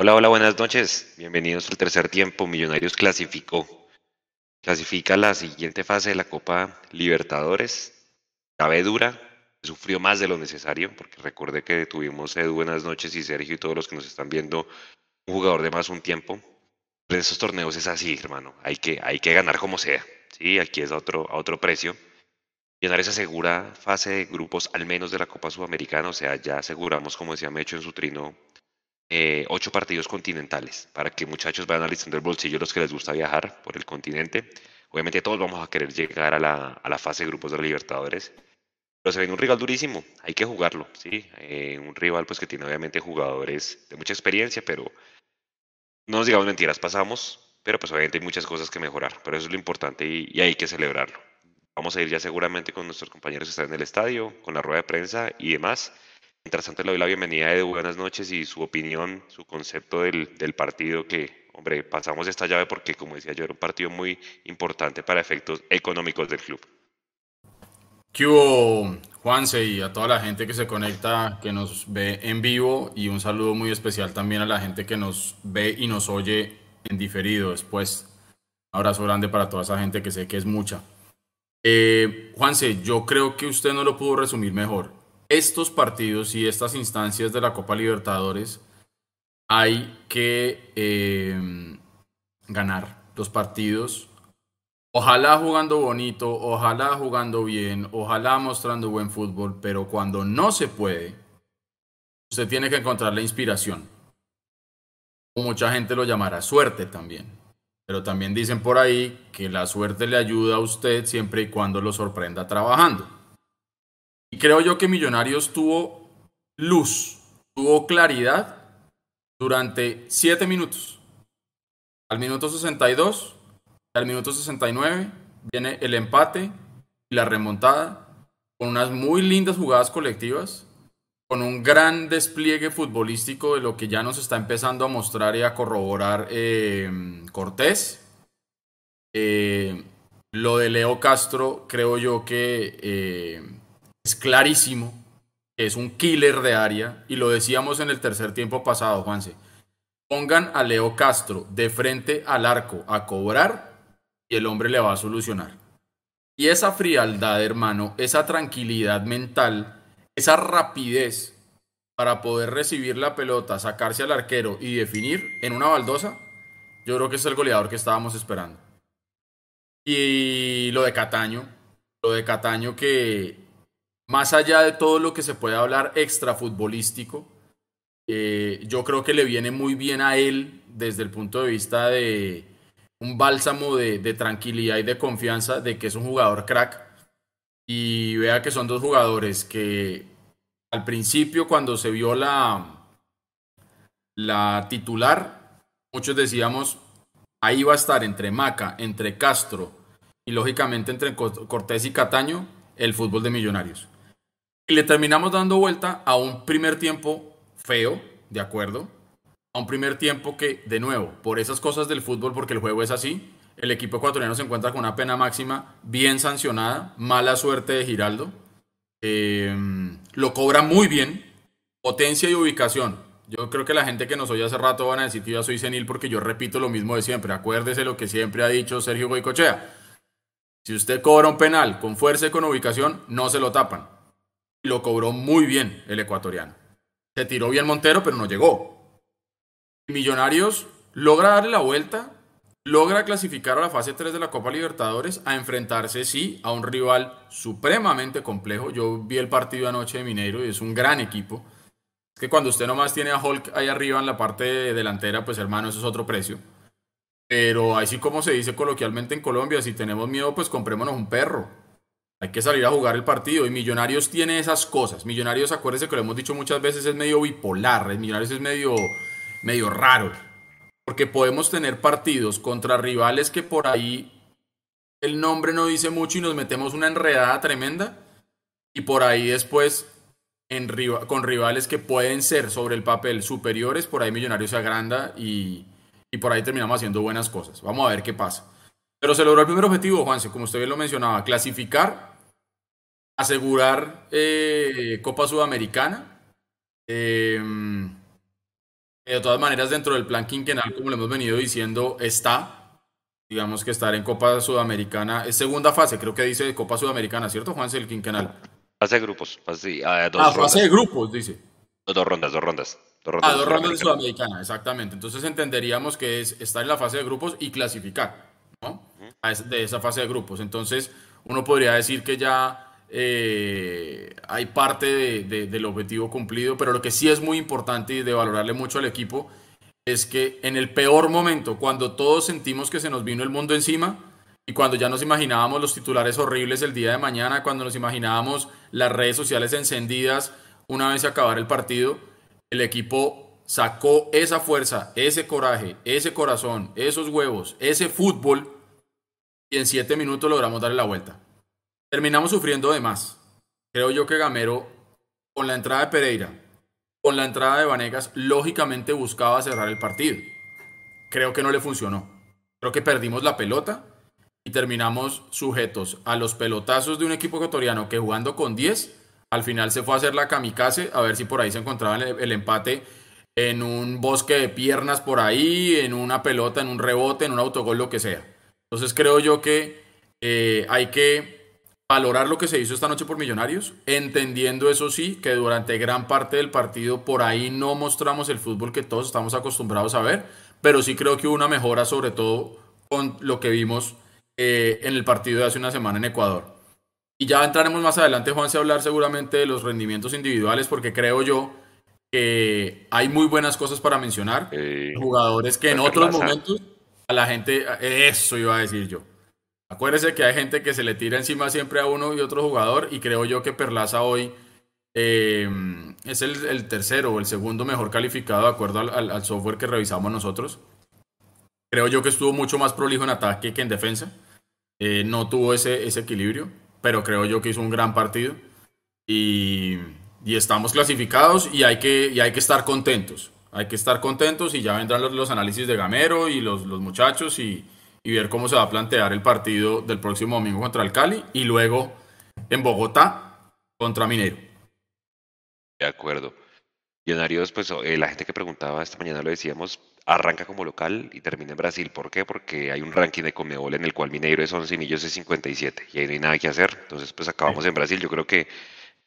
Hola, hola, buenas noches. Bienvenidos al tercer tiempo. Millonarios clasificó. Clasifica la siguiente fase de la Copa Libertadores. Cabe dura. Sufrió más de lo necesario, porque recuerde que tuvimos Edu, buenas noches, y Sergio y todos los que nos están viendo, un jugador de más un tiempo. En esos torneos es así, hermano. Hay que, hay que ganar como sea. Sí, aquí es a otro, a otro precio. Llenar esa segura fase de grupos, al menos de la Copa Sudamericana. O sea, ya aseguramos, como decía Mecho en su trino, eh, ocho partidos continentales para que muchachos vayan analizando el bolsillo los que les gusta viajar por el continente. Obviamente todos vamos a querer llegar a la, a la fase de grupos de la Libertadores. Pero se viene un rival durísimo, hay que jugarlo, ¿sí? Eh, un rival pues que tiene obviamente jugadores de mucha experiencia, pero no nos digamos mentiras, pasamos, pero pues obviamente hay muchas cosas que mejorar, pero eso es lo importante y, y hay que celebrarlo. Vamos a ir ya seguramente con nuestros compañeros que están en el estadio, con la rueda de prensa y demás. Mientras tanto, le doy la bienvenida de buenas noches y su opinión, su concepto del, del, partido que, hombre, pasamos esta llave porque, como decía yo, era un partido muy importante para efectos económicos del club. ¿Qué hubo, Juanse, y a toda la gente que se conecta, que nos ve en vivo, y un saludo muy especial también a la gente que nos ve y nos oye en diferido después. Un abrazo grande para toda esa gente que sé que es mucha. Eh, Juanse, yo creo que usted no lo pudo resumir mejor estos partidos y estas instancias de la Copa Libertadores hay que eh, ganar los partidos. Ojalá jugando bonito, ojalá jugando bien, ojalá mostrando buen fútbol, pero cuando no se puede, usted tiene que encontrar la inspiración. Mucha gente lo llamará suerte también. Pero también dicen por ahí que la suerte le ayuda a usted siempre y cuando lo sorprenda trabajando. Y creo yo que Millonarios tuvo luz, tuvo claridad durante 7 minutos. Al minuto 62, al minuto 69 viene el empate y la remontada con unas muy lindas jugadas colectivas, con un gran despliegue futbolístico de lo que ya nos está empezando a mostrar y a corroborar eh, Cortés. Eh, lo de Leo Castro creo yo que eh, es clarísimo es un killer de área y lo decíamos en el tercer tiempo pasado, Juanse. Pongan a Leo Castro de frente al arco a cobrar y el hombre le va a solucionar. Y esa frialdad, hermano, esa tranquilidad mental, esa rapidez para poder recibir la pelota, sacarse al arquero y definir en una baldosa, yo creo que es el goleador que estábamos esperando. Y lo de Cataño, lo de Cataño que más allá de todo lo que se puede hablar extra futbolístico, eh, yo creo que le viene muy bien a él desde el punto de vista de un bálsamo de, tranquilidad y de confianza de que es un jugador crack. Y vea que son dos jugadores que al principio cuando se vio la, la titular, muchos decíamos, ahí va a estar entre Maca, entre Castro y lógicamente entre Cortés y Cataño el fútbol de Millonarios. Y le terminamos dando vuelta a un primer tiempo feo, ¿de acuerdo? A un primer tiempo que, de nuevo, por esas cosas del fútbol, porque el juego es así, el equipo ecuatoriano se encuentra con una pena máxima bien sancionada, mala suerte de Giraldo. Em, lo cobra muy bien, potencia y ubicación. Yo creo que la gente que nos oye hace rato van a decir que yo soy senil porque yo repito lo mismo de siempre. Acuérdese lo que siempre ha dicho Sergio Goicochea. Si usted cobra un penal con fuerza y con ubicación, no se lo tapan lo cobró muy bien el ecuatoriano. Se tiró bien Montero, pero no llegó. Millonarios logra darle la vuelta, logra clasificar a la fase 3 de la Copa Libertadores, a enfrentarse, sí, a un rival supremamente complejo. Yo vi el partido anoche de Mineiro y es un gran equipo. Es que cuando usted nomás tiene a Hulk ahí arriba en la parte delantera, pues hermano, eso es otro precio. Pero así como se dice coloquialmente en Colombia, si tenemos miedo, pues comprémonos un perro. Hay que salir a jugar el partido y Millonarios tiene esas cosas. Millonarios, acuérdense que lo hemos dicho muchas veces, es medio bipolar. Millonarios es medio, medio raro. Porque podemos tener partidos contra rivales que por ahí el nombre no dice mucho y nos metemos una enredada tremenda. Y por ahí después, con rivales que pueden ser sobre el papel superiores, por ahí Millonarios se agranda y, y por ahí terminamos haciendo buenas cosas. Vamos a ver qué pasa. Pero se logró el primer objetivo, Juanse, como usted bien lo mencionaba, clasificar, asegurar eh, Copa Sudamericana. Eh, de todas maneras, dentro del plan quinquenal, como lo hemos venido diciendo, está, digamos que estar en Copa Sudamericana, es segunda fase, creo que dice Copa Sudamericana, ¿cierto, Juan? el quinquenal. Fase de grupos, fase, ah, dos ah, fase de grupos, dice. Dos, rondas, dos rondas. Dos rondas, ah, dos rondas de Sudamericana, exactamente. Entonces entenderíamos que es estar en la fase de grupos y clasificar, ¿no? De esa fase de grupos. Entonces, uno podría decir que ya eh, hay parte del objetivo cumplido, pero lo que sí es muy importante y de valorarle mucho al equipo es que en el peor momento, cuando todos sentimos que se nos vino el mundo encima y cuando ya nos imaginábamos los titulares horribles el día de mañana, cuando nos imaginábamos las redes sociales encendidas una vez se acabara el partido, el equipo sacó esa fuerza, ese coraje, ese corazón, esos huevos, ese fútbol y en siete minutos logramos darle la vuelta. Terminamos sufriendo de más. Creo yo que Gamero, con la entrada de Pereira, con la entrada de Vanegas, lógicamente buscaba cerrar el partido. Creo que no le funcionó. Creo que perdimos la pelota y terminamos sujetos a los pelotazos de un equipo ecuatoriano que jugando con 10, al final se fue a hacer la kamikaze a ver si por ahí se encontraba el, el empate en un bosque de piernas por ahí, en una pelota, en un rebote, en un autogol, lo que sea. Entonces creo yo que eh, hay que valorar lo que se hizo esta noche por Millonarios, entendiendo eso sí, que durante gran parte del partido por ahí no mostramos el fútbol que todos estamos acostumbrados a ver, pero sí creo que hubo una mejora, sobre todo con lo que vimos eh, en el partido de hace una semana en Ecuador. Y ya entraremos más adelante, Juan, a hablar seguramente de los rendimientos individuales, porque creo yo que hay muy buenas cosas para mencionar. jugadores que en otros momentos a la gente, eso iba a decir yo Acuérdese que hay gente que se le tira encima siempre a uno y otro jugador y creo yo que Perlaza hoy eh, es el, tercero o el segundo mejor calificado de acuerdo al, software que revisamos nosotros. Creo yo que estuvo mucho más prolijo en ataque que en defensa. Eh, no tuvo ese, ese equilibrio, pero creo yo que hizo un gran partido y, estamos clasificados y hay, que, y hay que estar contentos. Hay que estar contentos y ya vendrán los, análisis de Gamero y los, los muchachos y, y ver cómo se va a plantear el partido del próximo domingo contra el Cali y luego en Bogotá contra Minero. De acuerdo. Millonarios, pues eh, la gente que preguntaba esta mañana lo decíamos, arranca como local y termina en Brasil. ¿Por qué? Porque hay un ranking de Comebol en el cual Mineiro es 11 y Millos es 57 y ahí no hay nada que hacer. Entonces, pues acabamos en Brasil. Yo creo que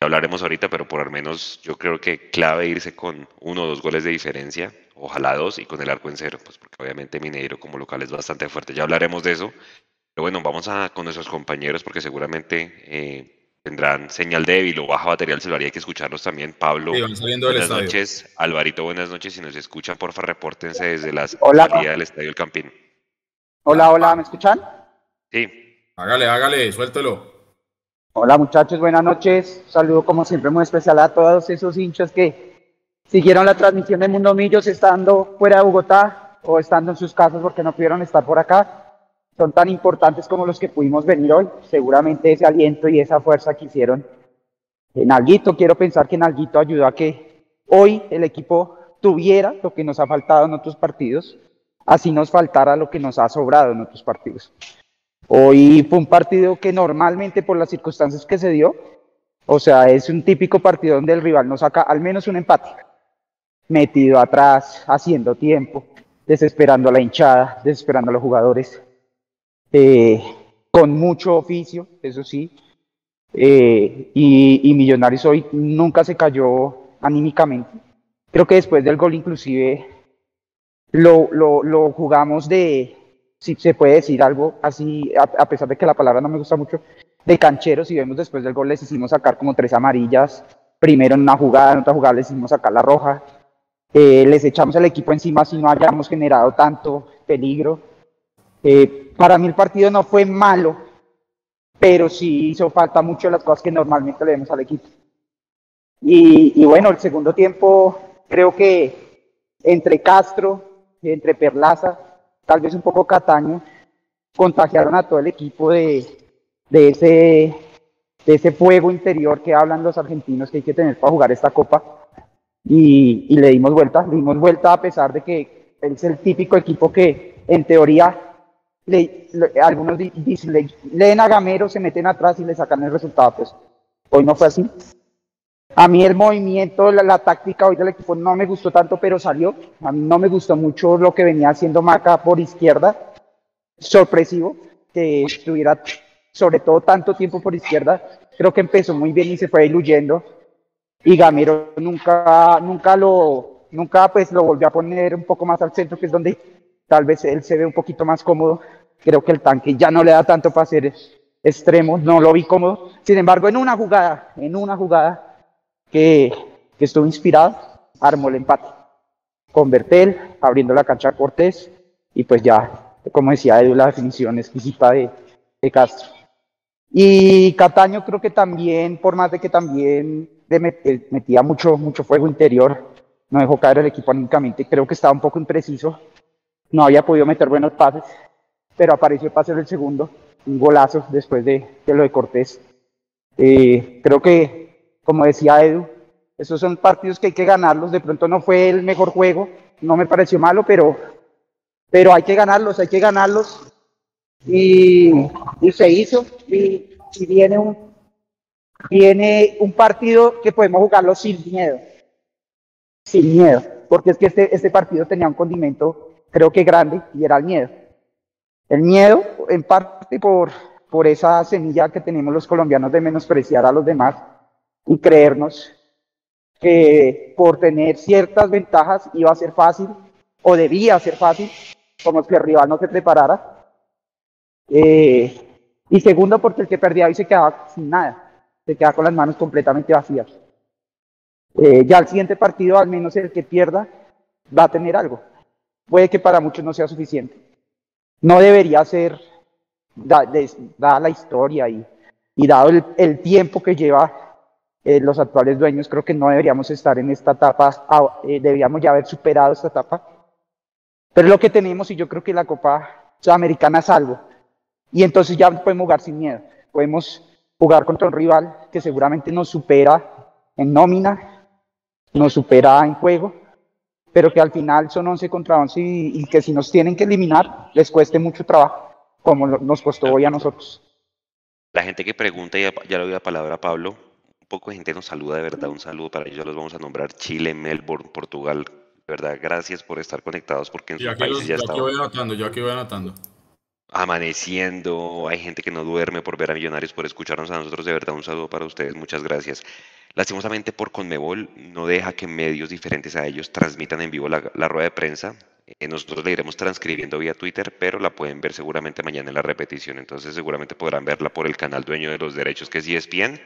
hablaremos ahorita, pero por lo menos yo creo que clave irse con uno o dos goles de diferencia, ojalá dos, y con el arco en cero, pues porque obviamente Mineiro como local es bastante fuerte, ya hablaremos de eso. Pero bueno, vamos a con nuestros compañeros porque seguramente eh, tendrán señal débil o baja batería del celular y hay que escucharlos también. Pablo, buenas noches. Alvarito, buenas noches. Si nos escuchan, porfa, repórtense desde la salida del Estadio El Campín. Hola, hola, ¿me escuchan? Sí. Hágale, hágale, suéltelo. Hola muchachos, buenas noches. Saludo como siempre muy especial a todos esos hinchas que siguieron la transmisión de Mundo Millos estando fuera de Bogotá o estando en sus casas porque no pudieron estar por acá. Son tan importantes como los que pudimos venir hoy. Seguramente ese aliento y esa fuerza que hicieron en Alguito, quiero pensar que en Alguito ayudó a que hoy el equipo tuviera lo que nos ha faltado en otros partidos, así nos faltara lo que nos ha sobrado en otros partidos. Hoy fue un partido que normalmente por las circunstancias que se dio, o sea, es un típico partido donde el rival nos saca al menos un empate, metido atrás, haciendo tiempo, desesperando a la hinchada, desesperando a los jugadores, eh, con mucho oficio, eso sí, eh, y, Millonarios hoy nunca se cayó anímicamente. Creo que después del gol inclusive lo, lo jugamos de, si se puede decir algo así, a, pesar de que la palabra no me gusta mucho, de cancheros, si vemos después del gol les hicimos sacar como tres amarillas, primero en una jugada, en otra jugada les hicimos sacar la roja, eh, les echamos el equipo encima si no hayamos generado tanto peligro. Eh, para mí el partido no fue malo, pero sí hizo falta mucho de las cosas que normalmente le vemos al equipo. Y, y bueno, el segundo tiempo creo que entre Castro, entre Perlaza, tal vez un poco Cataño, contagiaron a todo el equipo de, de, ese, de ese fuego interior que hablan los argentinos que hay que tener para jugar esta copa. Y, y le dimos vuelta, le dimos vuelta a pesar de que es el típico equipo que en teoría le, algunos dicen, le, leen a Gamero, se meten atrás y le sacan el resultado. Pues hoy no fue así. A mí el movimiento, la, táctica hoy del equipo no me gustó tanto, pero salió. A mí no me gustó mucho lo que venía haciendo Maca por izquierda. Sorpresivo que estuviera sobre todo tanto tiempo por izquierda. Creo que empezó muy bien y se fue diluyendo. Y Gamero nunca, nunca lo, nunca pues lo volvió a poner un poco más al centro, que es donde tal vez él se ve un poquito más cómodo. Creo que el tanque ya no le da tanto para ser extremo, no lo vi cómodo. Sin embargo, en una jugada, en una jugada que, que estuvo inspirado, armó el empate. Con Bertel, abriendo la cancha a Cortés, y pues ya, como decía Edu, la definición exquisita de, de Castro. Y Cataño creo que también, por más de que también metía mucho, mucho fuego interior, no dejó caer el equipo anímicamente, creo que estaba un poco impreciso, no había podido meter buenos pases, pero apareció el pase del segundo, un golazo después de, de lo de Cortés. Eh, creo que como decía Edu, esos son partidos que hay que ganarlos. De pronto no fue el mejor juego, no me pareció malo, pero, pero hay que ganarlos, hay que ganarlos. Y, y se hizo. Y, y, viene, un, viene un partido que podemos jugarlo sin miedo. Sin miedo. Porque es que este, este partido tenía un condimento, creo que grande, y era el miedo. El miedo, en parte por, por esa semilla que tenemos los colombianos de menospreciar a los demás y creernos que por tener ciertas ventajas iba a ser fácil o debía ser fácil, como que el rival no se preparara. Eh, y segundo, porque el que perdía hoy se quedaba sin nada, se quedaba con las manos completamente vacías. Eh, ya el siguiente partido, al menos el que pierda, va a tener algo. Puede que para muchos no sea suficiente. No debería ser, dada la historia y, dado el tiempo que lleva eh, los actuales dueños, creo que no deberíamos estar en esta etapa, ah, eh, deberíamos ya haber superado esta etapa. Pero lo que tenemos y yo creo que la Copa Sudamericana es algo. Y entonces ya podemos jugar sin miedo. Podemos jugar contra un rival que seguramente nos supera en nómina, nos supera en juego, pero que al final son 11 contra 11 y, y que si nos tienen que eliminar les cueste mucho trabajo, como nos costó hoy a nosotros. La gente que pregunta, ya, ya le doy la palabra a Pablo, poco de gente nos saluda, de verdad, un saludo para ellos, los vamos a nombrar Chile, Melbourne, Portugal, de verdad, gracias por estar conectados porque en sus países ya, ya voy anotando, ya que voy anotando. Amaneciendo, hay gente que no duerme por ver a Millonarios, por escucharnos a nosotros, de verdad, un saludo para ustedes, muchas gracias. Lastimosamente por Conmebol no deja que medios diferentes a ellos transmitan en vivo la, la rueda de prensa. Eh, nosotros la iremos transcribiendo vía Twitter, pero la pueden ver seguramente mañana en la repetición. Entonces seguramente podrán verla por el canal dueño de los derechos que es ESPN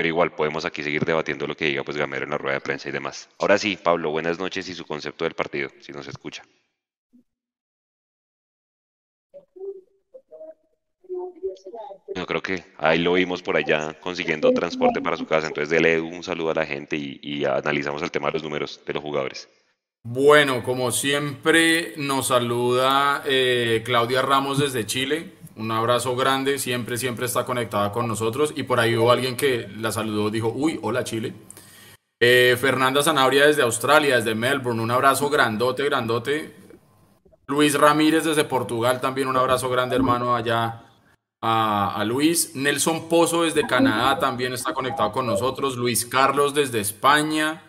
pero igual podemos aquí seguir debatiendo lo que diga pues Gamero en la rueda de prensa y demás. Ahora sí, Pablo, buenas noches y su concepto del partido, si nos escucha. Yo creo que ahí lo vimos por allá consiguiendo transporte para su casa, entonces dele un saludo a la gente y, analizamos el tema de los números de los jugadores. Bueno, como siempre nos saluda eh, Claudia Ramos desde Chile. Un abrazo grande, siempre, siempre está conectada con nosotros. Y por ahí hubo alguien que la saludó, dijo, uy, hola Chile. Eh, Fernanda Zanabria desde Australia, desde Melbourne, un abrazo grandote, grandote. Luis Ramírez desde Portugal, también un abrazo grande, hermano, allá a, a, Luis. Nelson Pozo desde Canadá también está conectado con nosotros. Luis Carlos desde España.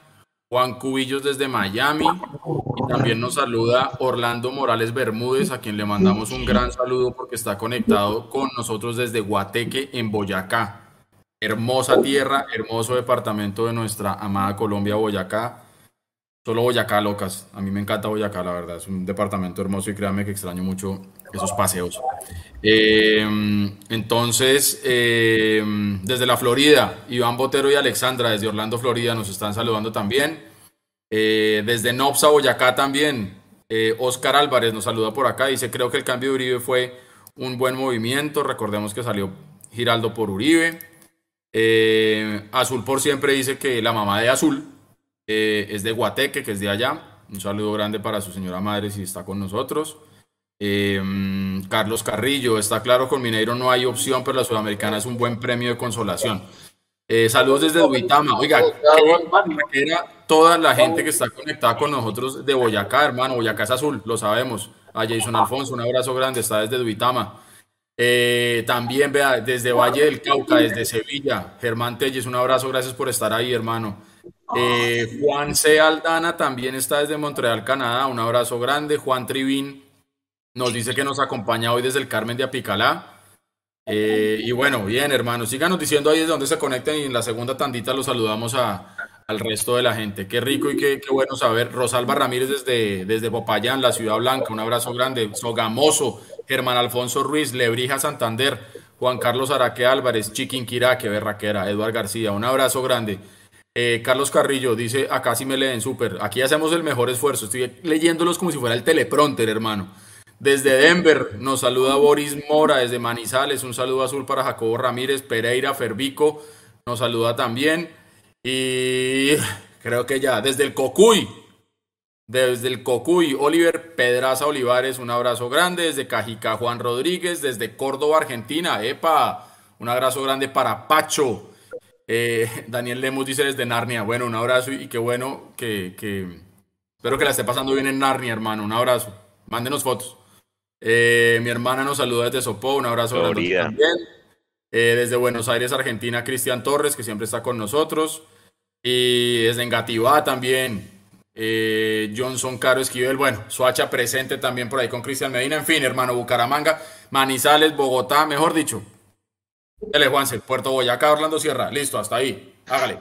Juan Cubillos desde Miami. Y también nos saluda Orlando Morales Bermúdez, a quien le mandamos un gran saludo porque está conectado con nosotros desde Guateque, en Boyacá. Hermosa tierra, hermoso departamento de nuestra amada Colombia, Boyacá. Solo Boyacá, locas. A mí me encanta Boyacá, la verdad. Es un departamento hermoso y créanme que extraño mucho esos paseos. Eh, entonces, eh, desde la Florida, Iván Botero y Alexandra, desde Orlando, Florida, nos están saludando también. Eh, desde Nopsa, Boyacá también, Oscar Álvarez nos saluda por acá. Dice, creo que el cambio de Uribe fue un buen movimiento. Recordemos que salió Giraldo por Uribe. Azul por siempre dice que la mamá de Azul es de Guateque, que es de allá. Un saludo grande para su señora madre si está con nosotros. Em, Carlos Carrillo, está claro, con Mineiro no hay opción, pero la Sudamericana es un buen premio de consolación. Eh, saludos desde Duitama. Oiga, era toda la gente que está conectada con nosotros de Boyacá, hermano. Boyacá es azul, lo sabemos. A Jason Alfonso, un abrazo grande, está desde Duitama. Eh, también, vea, desde Valle del Cauca, desde Sevilla, Germán Telles, un abrazo, gracias por estar ahí, hermano. Eh, Juan C. Aldana también está desde Montreal, Canadá, un abrazo grande. Juan Trivín nos dice que nos acompaña hoy desde el Carmen de Apicalá. Eh, y bueno, bien, hermanos, síganos diciendo ahí desde donde se conecten y en la segunda tandita los saludamos a, al resto de la gente. Qué rico y qué, qué bueno saber. Rosalba Ramírez desde, desde Popayán, la Ciudad Blanca, un abrazo grande. Sogamoso, Germán Alfonso Ruiz, Lebrija Santander, Juan Carlos Araque Álvarez, Chiquinquirá, que berraquera, Eduard García, un abrazo grande. Eh, Carlos Carrillo dice, acá sí me leen súper, aquí hacemos el mejor esfuerzo, estoy leyéndolos como si fuera el teleprompter, hermano. Desde Denver nos saluda Boris Mora, desde Manizales, un saludo azul para Jacobo Ramírez, Pereira Fervico, nos saluda también. Y creo que ya, desde el Cocuy, desde el Cocuy, Oliver Pedraza Olivares, un abrazo grande. Desde Cajica, Juan Rodríguez. Desde Córdoba, Argentina. Epa, un abrazo grande para Pacho. Eh, Daniel Lemos dice desde Narnia. Bueno, un abrazo y qué bueno que, Espero que la esté pasando bien en Narnia, hermano. Un abrazo. Mándenos fotos. Eh, mi hermana nos saluda desde Sopó. Un abrazo grande también. Eh, desde Buenos Aires, Argentina, Cristian Torres, que siempre está con nosotros. Y desde Engativá también, eh, Johnson Caro Esquivel, bueno, Suacha presente también por ahí con Cristian Medina, en fin, hermano, Bucaramanga, Manizales, Bogotá, mejor dicho. Dele, Juanse, Puerto Boyacá, Orlando Sierra, listo, hasta ahí, hágale.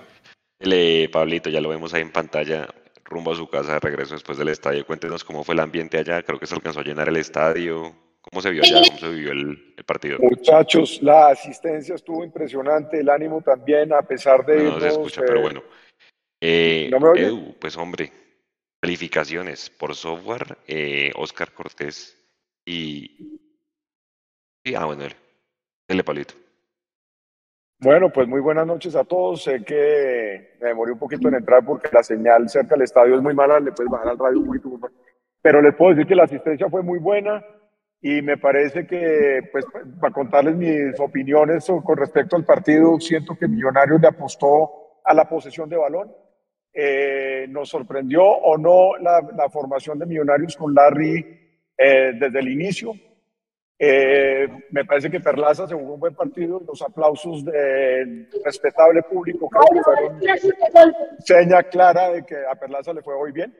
Dele, Pablito, ya lo vemos ahí en pantalla, rumbo a su casa de regreso después del estadio. Cuéntenos cómo fue el ambiente allá, creo que se alcanzó a llenar el estadio. ¿Cómo se vio allá? ¿Cómo se vivió el, partido? Muchachos, la asistencia estuvo impresionante, el ánimo también, a pesar de... No, se escucha, pero bueno. Eh, Edu, pues hombre, calificaciones por software, eh, Oscar Cortés y... y ah, bueno, dele palito. Bueno, pues muy buenas noches a todos. Sé que me demoré un poquito en entrar porque la señal cerca del estadio es muy mala, le puedes bajar al radio un poquito. Pero les puedo decir que la asistencia fue muy buena y me parece que, pues, para contarles mis opiniones con respecto al partido, siento que Millonarios le apostó a la posesión de balón. Eh, nos sorprendió o no la, la, formación de Millonarios con Larry eh, desde el inicio. Eh, me parece que Perlaza se jugó un buen partido. Los aplausos del respetable público creo que fueron seña clara de que a Perlaza le fue hoy bien.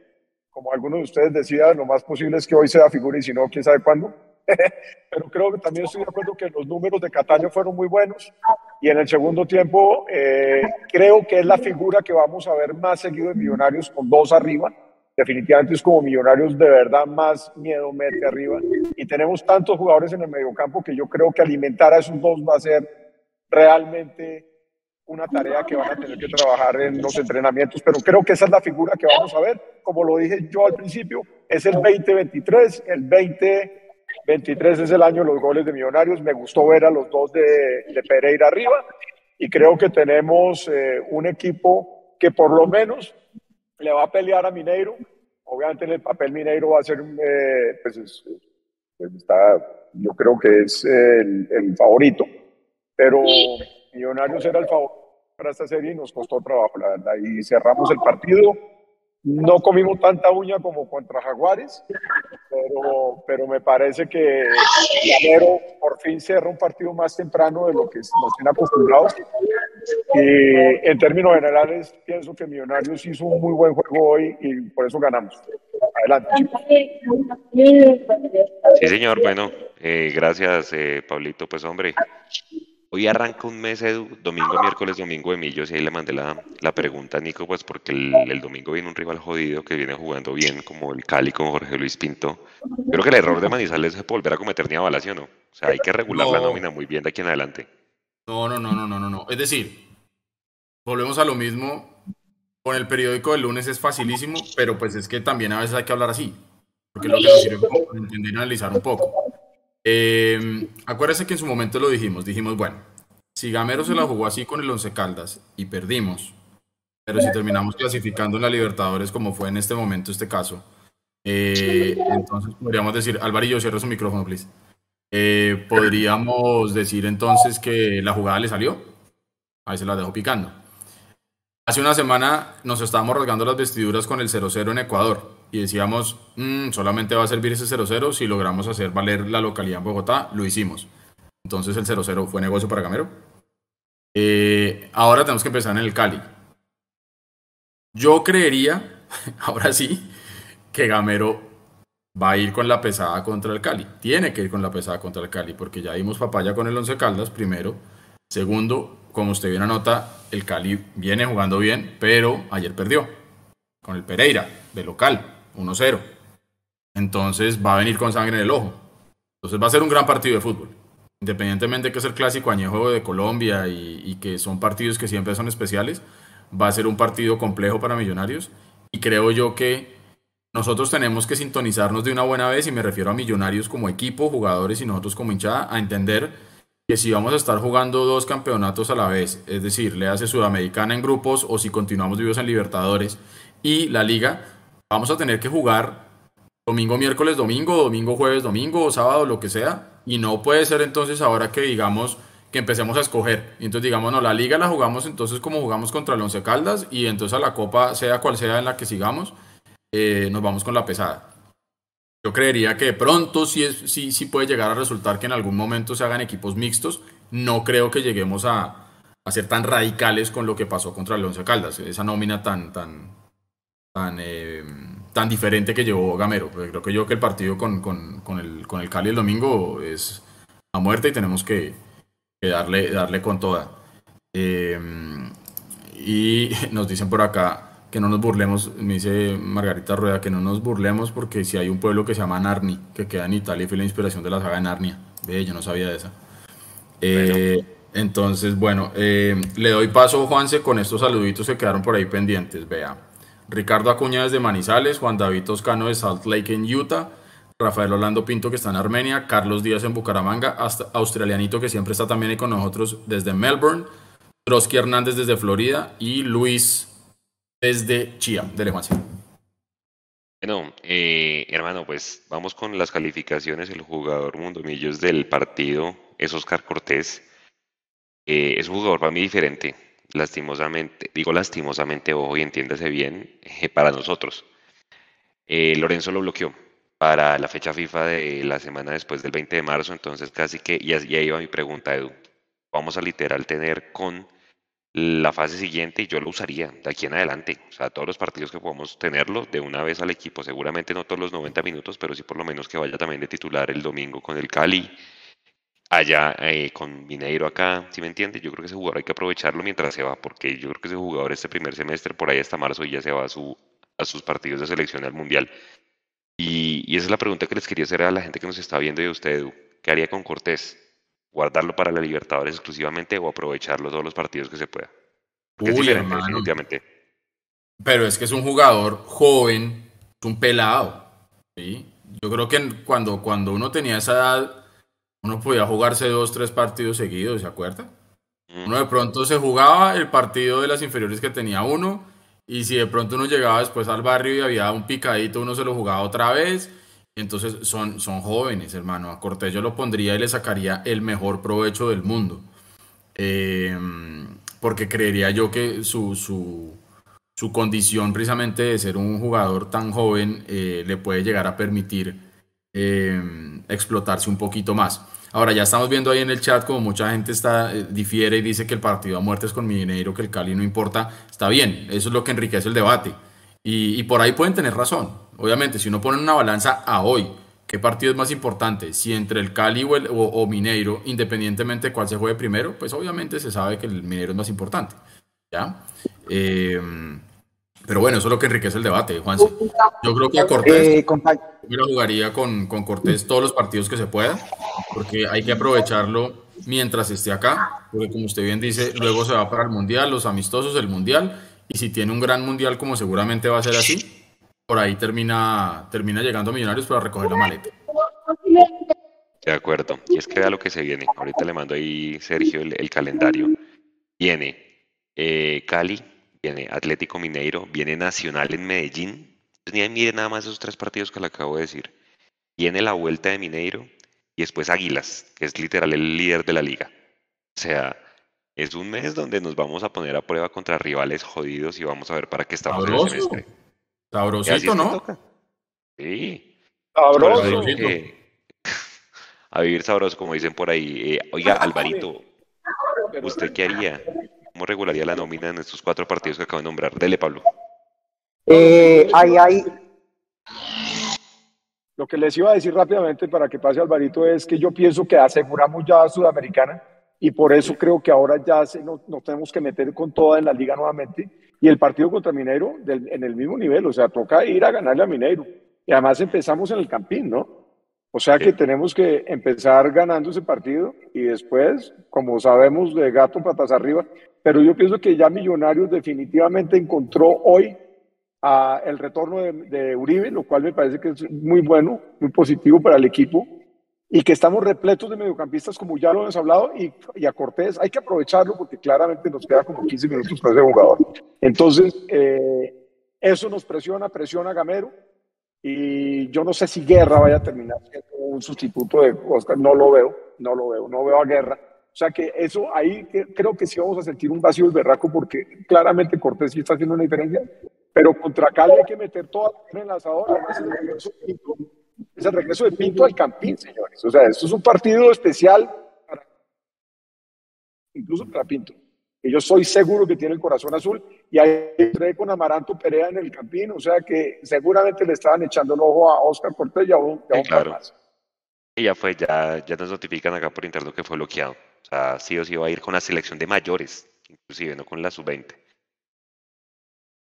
Como algunos de ustedes decían, lo más posible es que hoy sea figura y si no, quién sabe cuándo. pero creo que también estoy de acuerdo que los números de Cataño fueron muy buenos y en el segundo tiempo eh, creo que es la figura que vamos a ver más seguido en Millonarios con dos arriba. Definitivamente es como Millonarios de verdad más miedo mete arriba y tenemos tantos jugadores en el mediocampo que yo creo que alimentar a esos dos va a ser realmente una tarea que van a tener que trabajar en los entrenamientos, pero creo que esa es la figura que vamos a ver. Como lo dije yo al principio, es el 2023, el 20 23 es el año de los goles de Millonarios. Me gustó ver a los dos de, de Pereira arriba y creo que tenemos eh, un equipo que por lo menos le va a pelear a Mineiro. Obviamente en el papel Mineiro va a ser, eh, pues, pues, está, yo creo que es el, el, favorito, pero Millonarios era el favorito para esta serie y nos costó trabajo, la verdad. Y cerramos el partido no comimos tanta uña como contra Jaguares, pero, pero me parece que Llanero por fin cerra un partido más temprano de lo que nos tiene acostumbrados. Y en términos generales, pienso que Millonarios hizo un muy buen juego hoy y por eso ganamos. Adelante. Sí, señor. Bueno, eh, gracias, eh, Pablito. Pues, hombre, Hoy arranca un mes, domingo, miércoles, domingo de Millos, y ahí le mandé la, la pregunta a Nico, pues porque el, domingo viene un rival jodido que viene jugando bien, como el Cali con Jorge Luis Pinto. Creo que el error de Manizales es volver a cometer ni avalación, ¿no? O sea, hay que regular la nómina muy bien de aquí en adelante. No, no, no, no, no, no, no. Es decir, volvemos a lo mismo. Con el periódico del lunes es facilísimo, pero pues es que también a veces hay que hablar así, porque es lo que nos sirve para entender y analizar un poco. Eh, acuérdese que en su momento lo dijimos, dijimos, bueno, si Gamero se la jugó así con el Once Caldas y perdimos, pero si terminamos clasificando en la Libertadores como fue en este momento este caso, eh, entonces podríamos decir, Alvarillo, cierra su micrófono, please. Eh, podríamos decir entonces que la jugada le salió. Ahí se la dejo picando. Hace una semana nos estábamos rasgando las vestiduras con el 0-0 en Ecuador y decíamos, mm, solamente va a servir ese 0-0 si logramos hacer valer la localidad en Bogotá, lo hicimos. Entonces el 0-0 fue negocio para Gamero. Eh, ahora tenemos que empezar en el Cali. Yo creería, ahora sí, que Gamero va a ir con la pesada contra el Cali. Tiene que ir con la pesada contra el Cali, porque ya dimos papaya con el Once Caldas, primero. Segundo, como usted bien anota, el Cali viene jugando bien, pero ayer perdió con el Pereira, de local, 1-0. Entonces va a venir con sangre en el ojo. Entonces va a ser un gran partido de fútbol. Independientemente de que es el clásico añejo de Colombia y, y que son partidos que siempre son especiales, va a ser un partido complejo para Millonarios. Y creo yo que nosotros tenemos que sintonizarnos de una buena vez, y me refiero a Millonarios como equipo, jugadores y nosotros como hinchada, a entender que si vamos a estar jugando dos campeonatos a la vez, es decir, le hace Sudamericana en grupos o si continuamos vivos en Libertadores y la liga, vamos a tener que jugar domingo, miércoles, domingo, domingo, jueves, domingo, sábado, lo que sea. Y no puede ser entonces ahora que digamos que empecemos a escoger. Entonces digamos, no, la liga la jugamos entonces como jugamos contra el Once Caldas y entonces a la copa, sea cual sea en la que sigamos, eh, nos vamos con la pesada. Yo creería que pronto sí, es, sí, sí puede llegar a resultar que en algún momento se hagan equipos mixtos. No creo que lleguemos a, a ser tan radicales con lo que pasó contra el Once Caldas, esa nómina tan, tan, tan, eh, tan diferente que llevó Gamero. Creo que yo que el partido con, con, con, el, con el Cali el domingo es a muerte y tenemos que, que darle, darle con toda. Eh, y nos dicen por acá, que no nos burlemos, me dice Margarita Rueda, que no nos burlemos porque si hay un pueblo que se llama Narni, que queda en Italia y fue la inspiración de la saga de Narnia. Ve, yo no sabía de esa. Eh, entonces, bueno, eh, le doy paso, Juanse, con estos saluditos que quedaron por ahí pendientes. Vea, Ricardo Acuña desde Manizales, Juan David Toscano de Salt Lake en Utah, Rafael Orlando Pinto que está en Armenia, Carlos Díaz en Bucaramanga, hasta Australianito que siempre está también ahí con nosotros desde Melbourne, Trotsky Hernández desde Florida y Luis desde Chía, de Juanse. Bueno, eh, hermano, pues vamos con las calificaciones. El jugador Mundo Millos del partido es Oscar Cortés. Eh, es un jugador para mí diferente, lastimosamente, digo lastimosamente, ojo y entiéndase bien, eh, para nosotros. Eh, Lorenzo lo bloqueó para la fecha FIFA de la semana después del 20 de marzo, entonces casi que, y ahí iba mi pregunta, Edu. Vamos a literal tener con la fase siguiente y yo lo usaría de aquí en adelante. O sea, todos los partidos que podamos tenerlo de una vez al equipo, seguramente no todos los 90 minutos, pero sí por lo menos que vaya también de titular el domingo con el Cali, allá eh, con Mineiro acá, si me entiende? Yo creo que ese jugador hay que aprovecharlo mientras se va, porque yo creo que ese jugador este primer semestre, por ahí hasta marzo, y ya se va a, su, a sus partidos de selección al Mundial. Y, y, esa es la pregunta que les quería hacer a la gente que nos está viendo y a usted, Edu. ¿Qué haría con Cortés? guardarlo para la Libertadores exclusivamente o aprovecharlo todos los partidos que se pueda. Uy, es diferente, hermano. definitivamente. Pero es que es un jugador joven, es un pelado. ¿sí? Yo creo que cuando, cuando uno tenía esa edad, uno podía jugarse dos, tres partidos seguidos, ¿se acuerda? Mm. Uno de pronto se jugaba el partido de las inferiores que tenía uno, y si de pronto uno llegaba después al barrio y había un picadito, uno se lo jugaba otra vez, entonces son, son jóvenes, hermano. A Cortés yo lo pondría y le sacaría el mejor provecho del mundo. Eh, porque creería yo que su, su, su, condición precisamente de ser un jugador tan joven eh, le puede llegar a permitir eh, explotarse un poquito más. Ahora ya estamos viendo ahí en el chat como mucha gente está eh, difiere y dice que el partido a muerte es con Mineiro, que el Cali no importa. Está bien, eso es lo que enriquece el debate. Y, por ahí pueden tener razón. Obviamente, si uno pone una balanza a hoy, ¿qué partido es más importante? Si entre el Cali o, el, o, Mineiro, independientemente de cuál se juegue primero, pues obviamente se sabe que el Mineiro es más importante. ¿Ya? Eh, pero bueno, eso es lo que enriquece el debate, Juanse. Yo creo que a Cortés, eh, yo jugaría con, con Cortés todos los partidos que se pueda, porque hay que aprovecharlo mientras esté acá, porque como usted bien dice, luego se va para el Mundial, los amistosos del Mundial, y si tiene un gran Mundial como seguramente va a ser así, por ahí termina, termina llegando a Millonarios para recoger la maleta. De acuerdo. Y es que vea lo que se viene. Ahorita le mando ahí, Sergio, el, el calendario. Viene eh, Cali, viene Atlético Mineiro, viene Nacional en Medellín. Pues ni mire nada más esos tres partidos que le acabo de decir. Viene la vuelta de Mineiro y después Águilas, que es literal el líder de la liga. O sea, es un mes donde nos vamos a poner a prueba contra rivales jodidos y vamos a ver para qué estamos en el semestre. Sabrosito, ¿no? Sí. Sabroso. Que, a vivir sabroso, como dicen por ahí. Eh, oiga, Alvarito, ¿usted qué haría? ¿Cómo regularía la nómina en estos cuatro partidos que acabo de nombrar? Dele, Pablo. Eh, ahí hay. Lo que les iba a decir rápidamente para que pase Alvarito es que yo pienso que aseguramos ya a Sudamericana y por eso creo que ahora ya se, nos, tenemos que meter con toda en la liga nuevamente y el partido contra Mineiro en el mismo nivel, o sea, toca ir a ganarle a Mineiro y además empezamos en el Campín, ¿no? O sea que tenemos que empezar ganando ese partido y después, como sabemos, de gato patas arriba. Pero yo pienso que ya Millonarios definitivamente encontró hoy a el retorno de, Uribe, lo cual me parece que es muy bueno, muy positivo para el equipo. Y que estamos repletos de mediocampistas, como ya lo hemos hablado, y, y a Cortés hay que aprovecharlo porque claramente nos queda como 15 minutos para ese jugador. Entonces, eh, eso nos presiona, presiona a Gamero y yo no sé si Guerra vaya a terminar siendo un sustituto de Oscar, no lo veo, no lo veo, no veo a Guerra. O sea que eso ahí creo que sí vamos a sentir un vacío el berraco porque claramente Cortés sí está haciendo una diferencia, pero contra Cali hay que meter toda la en el asador, además el regreso de Pinto, es el regreso de Pinto al Campín, señores. O sea, esto es un partido especial para, incluso para Pinto que yo soy seguro que tiene el corazón azul, y ahí entré con Amaranto Perea en el Campín, o sea que seguramente le estaban echando el ojo a Oscar Cortés y a un, claro. Y ya fue, ya, ya nos notifican acá por interno que fue bloqueado. O sea, sí o sí va a ir con la selección de mayores, inclusive, no con la sub-20.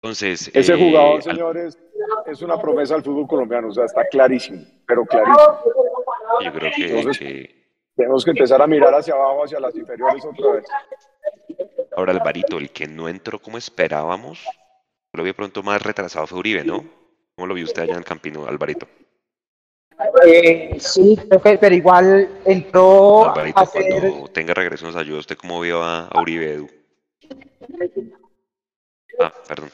Entonces. Ese eh, jugador, señores, es una promesa al fútbol colombiano, o sea, está clarísimo, pero clarísimo. Yo creo que tenemos que empezar a mirar hacia abajo, hacia las inferiores otra vez. Ahora, Alvarito, el que no entró como esperábamos, lo vi pronto más retrasado fue Uribe, ¿no? ¿Cómo lo vio usted allá en el Campino, Alvarito? Eh, sí, creo que, pero igual entró. Alvarito, cuando tenga regreso nos ayuda. ¿Usted cómo vio a, Uribe, Edu? Ah, perdón.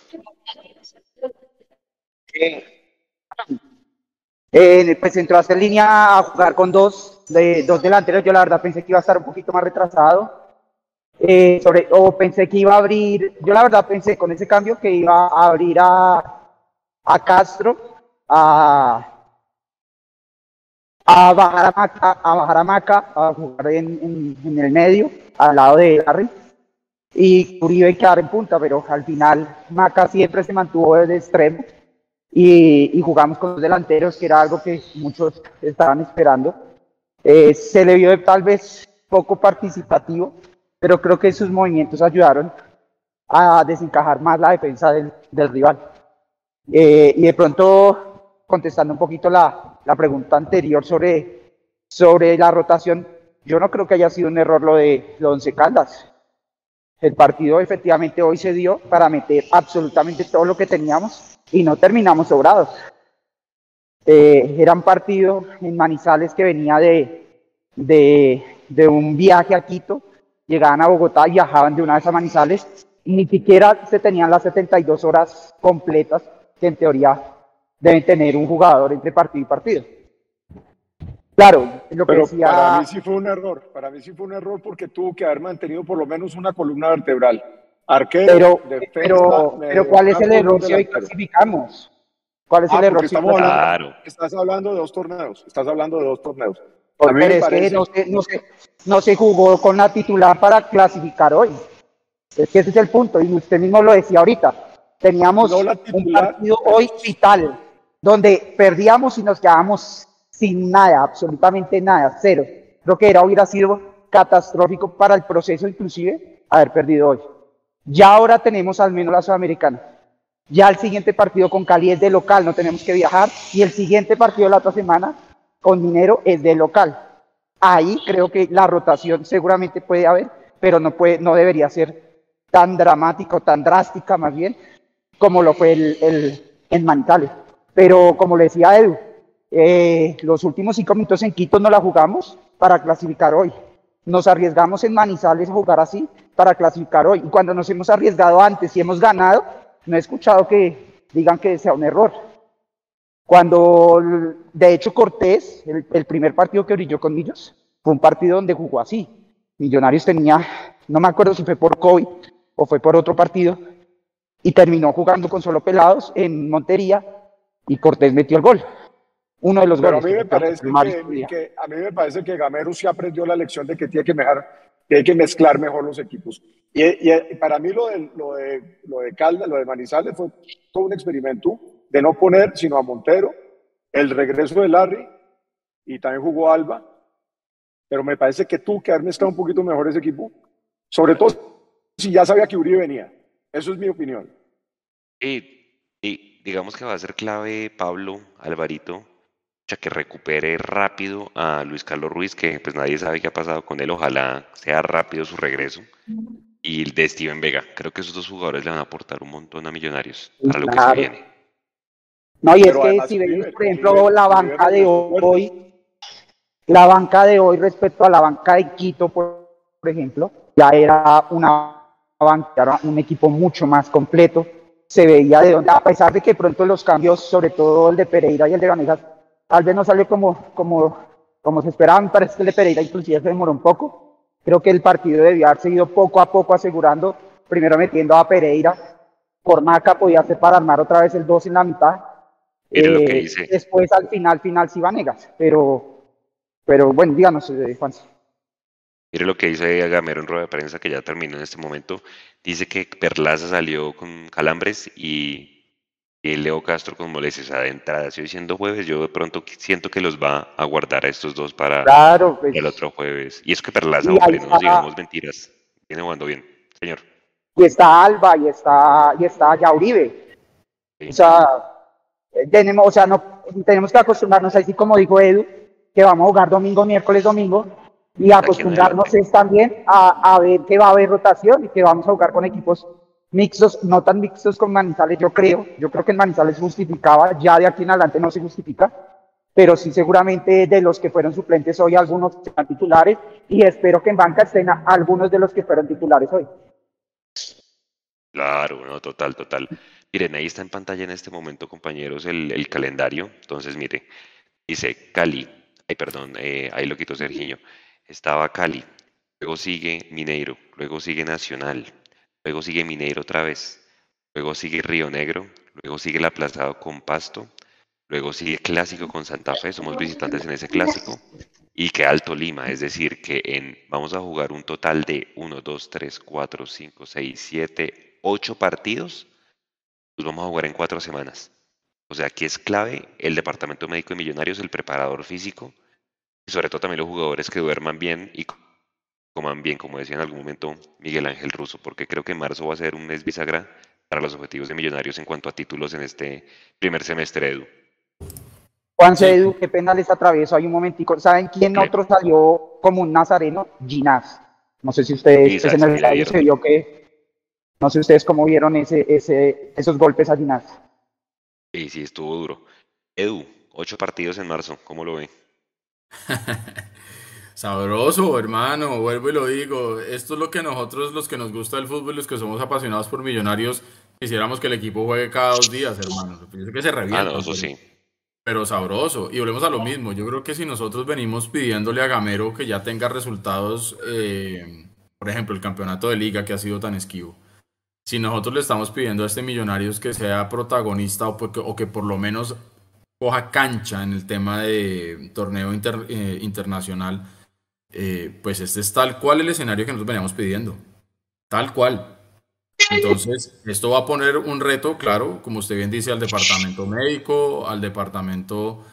Eh, pues entró a hacer línea a jugar con dos, de, dos delanteros. Yo la verdad pensé que iba a estar un poquito más retrasado. Eh, sobre, o pensé que iba a abrir, yo la verdad pensé con ese cambio que iba a abrir a, a Castro, a, a, bajar a, Maca, a jugar en, en, el medio, al lado de Larry, y Uribe quedar en punta, pero al final Maca siempre se mantuvo de extremo y, y, jugamos con los delanteros, que era algo que muchos estaban esperando. Eh, se le vio tal vez poco participativo, pero creo que sus movimientos ayudaron a desencajar más la defensa del, del rival. Eh, y de pronto, contestando un poquito la, la, pregunta anterior sobre, sobre la rotación, yo no creo que haya sido un error lo de los Once Caldas. El partido efectivamente hoy se dio para meter absolutamente todo lo que teníamos y no terminamos sobrados. Eh, era un partido en Manizales que venía de, de, de un viaje a Quito llegaban a Bogotá viajaban de una vez a Manizales y ni siquiera se tenían las 72 horas completas que en teoría deben tener un jugador entre partido y partido. Claro, lo que decía... Para mí sí fue un error, para mí sí fue un error porque tuvo que haber mantenido por lo menos una columna vertebral. Arquero, pero, pero, pero ¿cuál es el error si hoy clasificamos? ¿Cuál es el ah, error? Si claro. Estás hablando de dos torneos, estás hablando de dos torneos. Pero es que no se, no, se, no se jugó con la titular para clasificar hoy. Es que ese es el punto, y usted mismo lo decía ahorita. Teníamos un partido hoy vital, donde perdíamos y nos quedábamos sin nada, absolutamente nada, cero. Creo que era, hubiera sido catastrófico para el proceso, inclusive, haber perdido hoy. Ya ahora tenemos al menos la Sudamericana. Ya el siguiente partido con Cali es de local, no tenemos que viajar. Y el siguiente partido la otra semana con dinero es de local. Ahí creo que la rotación seguramente puede haber, pero no, puede, no debería ser tan dramático, tan drástica más bien, como lo fue el, el, en Manizales. Pero como le decía Edu, eh, los últimos cinco minutos en Quito no la jugamos para clasificar hoy. Nos arriesgamos en Manizales a jugar así para clasificar hoy. Y cuando nos hemos arriesgado antes y hemos ganado, no he escuchado que digan que sea un error. Cuando, de hecho, Cortés, el, primer partido que brilló con ellos, fue un partido donde jugó así. Millonarios tenía, no me acuerdo si fue por COVID o fue por otro partido, y terminó jugando con solo pelados en Montería y Cortés metió el gol. uno de los Pero goles. a mí, me parece que, que, a mí me parece que Gamero sí aprendió la lección de que tiene que que hay que mezclar mejor los equipos. Y, y, para mí lo de, lo, de, lo de Caldas, lo de Manizales fue todo un experimento de no poner sino a Montero, el regreso de Larry y también jugó Alba. Pero me parece que tú que haber mezclado un poquito mejor ese equipo, sobre todo si ya sabía que Uribe venía. Eso es mi opinión. Y, y digamos que va a ser clave Pablo, Alvarito, que recupere rápido a Luis Carlos Ruiz, que pues nadie sabe qué ha pasado con él, ojalá sea rápido su regreso. Y el de Steven Vega, creo que esos dos jugadores le van a aportar un montón a Millonarios para lo que se viene. No, y es que si veis, por ejemplo, la banca de hoy, la banca de hoy respecto a la banca de Quito, por, ejemplo, ya era una banca, un equipo mucho más completo. Se veía de dónde, a pesar de que pronto los cambios, sobre todo el de Pereira y el de Ganesas, tal vez no salió como, como, como se esperaban, parece que el de Pereira inclusive se demoró un poco. Creo que el partido debía haber seguido poco a poco asegurando, primero metiendo a Pereira, por Maca podía ser para armar otra vez el 2 en la mitad. Eh, después al final, final sí Vanegas, pero, pero bueno, díganos, eh, Juan. Mire lo que dice Gamero en rueda de prensa, que ya terminó en este momento. Dice que Perlaza salió con calambres y y Leo Castro con molestias de entrada. Estoy diciendo jueves, yo de pronto siento que los va a guardar a estos dos para pues. el otro jueves. Y es que Perlaza, hombre, no nos digamos mentiras. Viene jugando bien, señor. Y está Alba, y está, y está Yauribe. O sea, tenemos, o sea, no, tenemos que acostumbrarnos, así como dijo Edu, que vamos a jugar domingo, miércoles, domingo, y acostumbrarnos es también a, a ver que va a haber rotación y que vamos a jugar con equipos mixtos, no tan mixtos con Manizales, yo creo. Yo creo que en Manizales justificaba, ya de aquí en adelante no se justifica, pero sí seguramente de los que fueron suplentes hoy algunos serán titulares y espero que en banca estén algunos de los que fueron titulares hoy. Claro, no, total, total. Miren, ahí está en pantalla en este momento, compañeros, el, calendario. Entonces, mire, dice Cali, ay, perdón, eh, ahí lo quitó Sergiño. Estaba Cali, luego sigue Mineiro, luego sigue Nacional, luego sigue Mineiro otra vez, luego sigue Río Negro, luego sigue el aplazado con Pasto, luego sigue Clásico con Santa Fe, somos visitantes en ese clásico, y que Alto Lima, es decir, que en, vamos a jugar un total de 1, 2, 3, 4, 5, 6, 7, 8 partidos, los vamos a jugar en cuatro semanas. O sea, aquí es clave el departamento médico de Millonarios, el preparador físico, y sobre todo también los jugadores que duerman bien y coman bien, como decía en algún momento Miguel Ángel Russo, porque creo que marzo va a ser un mes bisagra para los objetivos de Millonarios en cuanto a títulos en este primer semestre, Edu. Juan Edu, qué pena les atravieso, hay un momentico. ¿Saben quién otro salió como un nazareno? Ginás. No sé si ustedes pues, en el se vio que. No sé ustedes cómo vieron ese, ese, esos golpes a Ginás. Sí, sí, estuvo duro. Edu, ocho partidos en marzo, ¿cómo lo ve? Sabroso, hermano, vuelvo y lo digo. Esto es lo que nosotros, los que nos gusta el fútbol, los que somos apasionados por millonarios, quisiéramos que el equipo juegue cada dos días, hermano. que se revienta. Ah, eso sí. Pero sabroso. Y volvemos a lo mismo. Yo creo que si nosotros venimos pidiéndole a Gamero que ya tenga resultados, eh, por ejemplo, el campeonato de liga que ha sido tan esquivo. Si nosotros le estamos pidiendo a este Millonarios que sea protagonista o, que por lo menos coja cancha en el tema de torneo eh, internacional, eh, pues este es tal cual el escenario que nosotros veníamos pidiendo. Tal cual. Entonces, esto va a poner un reto, claro, como usted bien dice, al departamento médico, al departamento,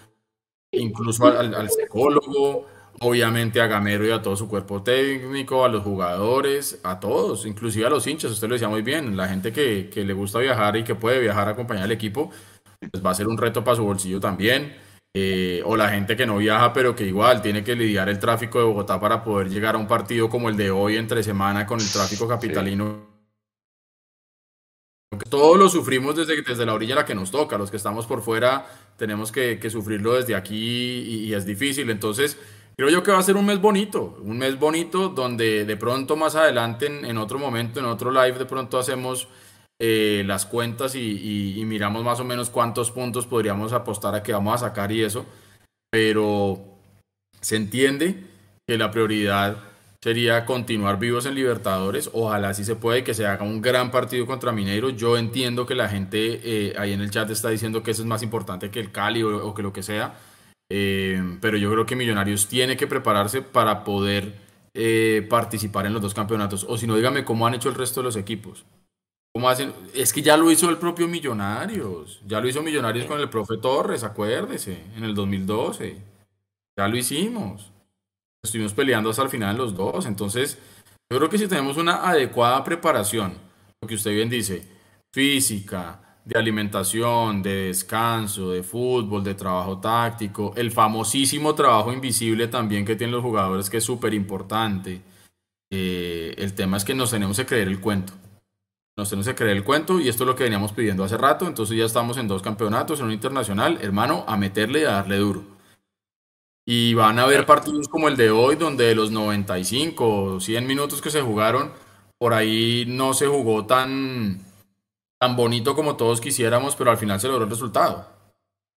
incluso al, psicólogo, obviamente a Gamero y a todo su cuerpo técnico, a los jugadores, a todos, inclusive a los hinchas, usted lo decía muy bien, la gente que, que le gusta viajar y que puede viajar a acompañar al equipo, pues va a ser un reto para su bolsillo también. Eh, o la gente que no viaja, pero que igual tiene que lidiar el tráfico de Bogotá para poder llegar a un partido como el de hoy entre semana con el tráfico capitalino. Todos lo sufrimos desde, desde la orilla a la que nos toca, los que estamos por fuera tenemos que, sufrirlo desde aquí y, es difícil. Entonces, creo yo que va a ser un mes bonito, un mes bonito donde de pronto más adelante, en otro momento, en otro live, de pronto hacemos eh, las cuentas y, miramos más o menos cuántos puntos podríamos apostar a que vamos a sacar y eso, pero se entiende que la prioridad sería continuar vivos en Libertadores, ojalá sí se puede que se haga un gran partido contra Mineiro, yo entiendo que la gente eh, ahí en el chat está diciendo que eso es más importante que el Cali o, que lo que sea, Eh, pero yo creo que Millonarios tiene que prepararse para poder eh, participar en los dos campeonatos. O si no, dígame cómo han hecho el resto de los equipos. ¿Cómo hacen? Es que ya lo hizo el propio Millonarios. Ya lo hizo Millonarios con el profe Torres, acuérdese, en el 2012. Ya lo hicimos. Estuvimos peleando hasta el final los dos. Entonces, yo creo que si tenemos una adecuada preparación, lo que usted bien dice, física, de alimentación, de descanso, de fútbol, de trabajo táctico, el famosísimo trabajo invisible también que tienen los jugadores, que es súper importante. Eh, el tema es que nos tenemos que creer el cuento. Nos tenemos que creer el cuento y esto es lo que veníamos pidiendo hace rato. Entonces ya estamos en dos campeonatos, en un internacional, hermano, a meterle y a darle duro. Y van a haber partidos como el de hoy, donde de los 95 o 100 minutos que se jugaron, por ahí no se jugó tan, tan bonito como todos quisiéramos, pero al final se logró el resultado.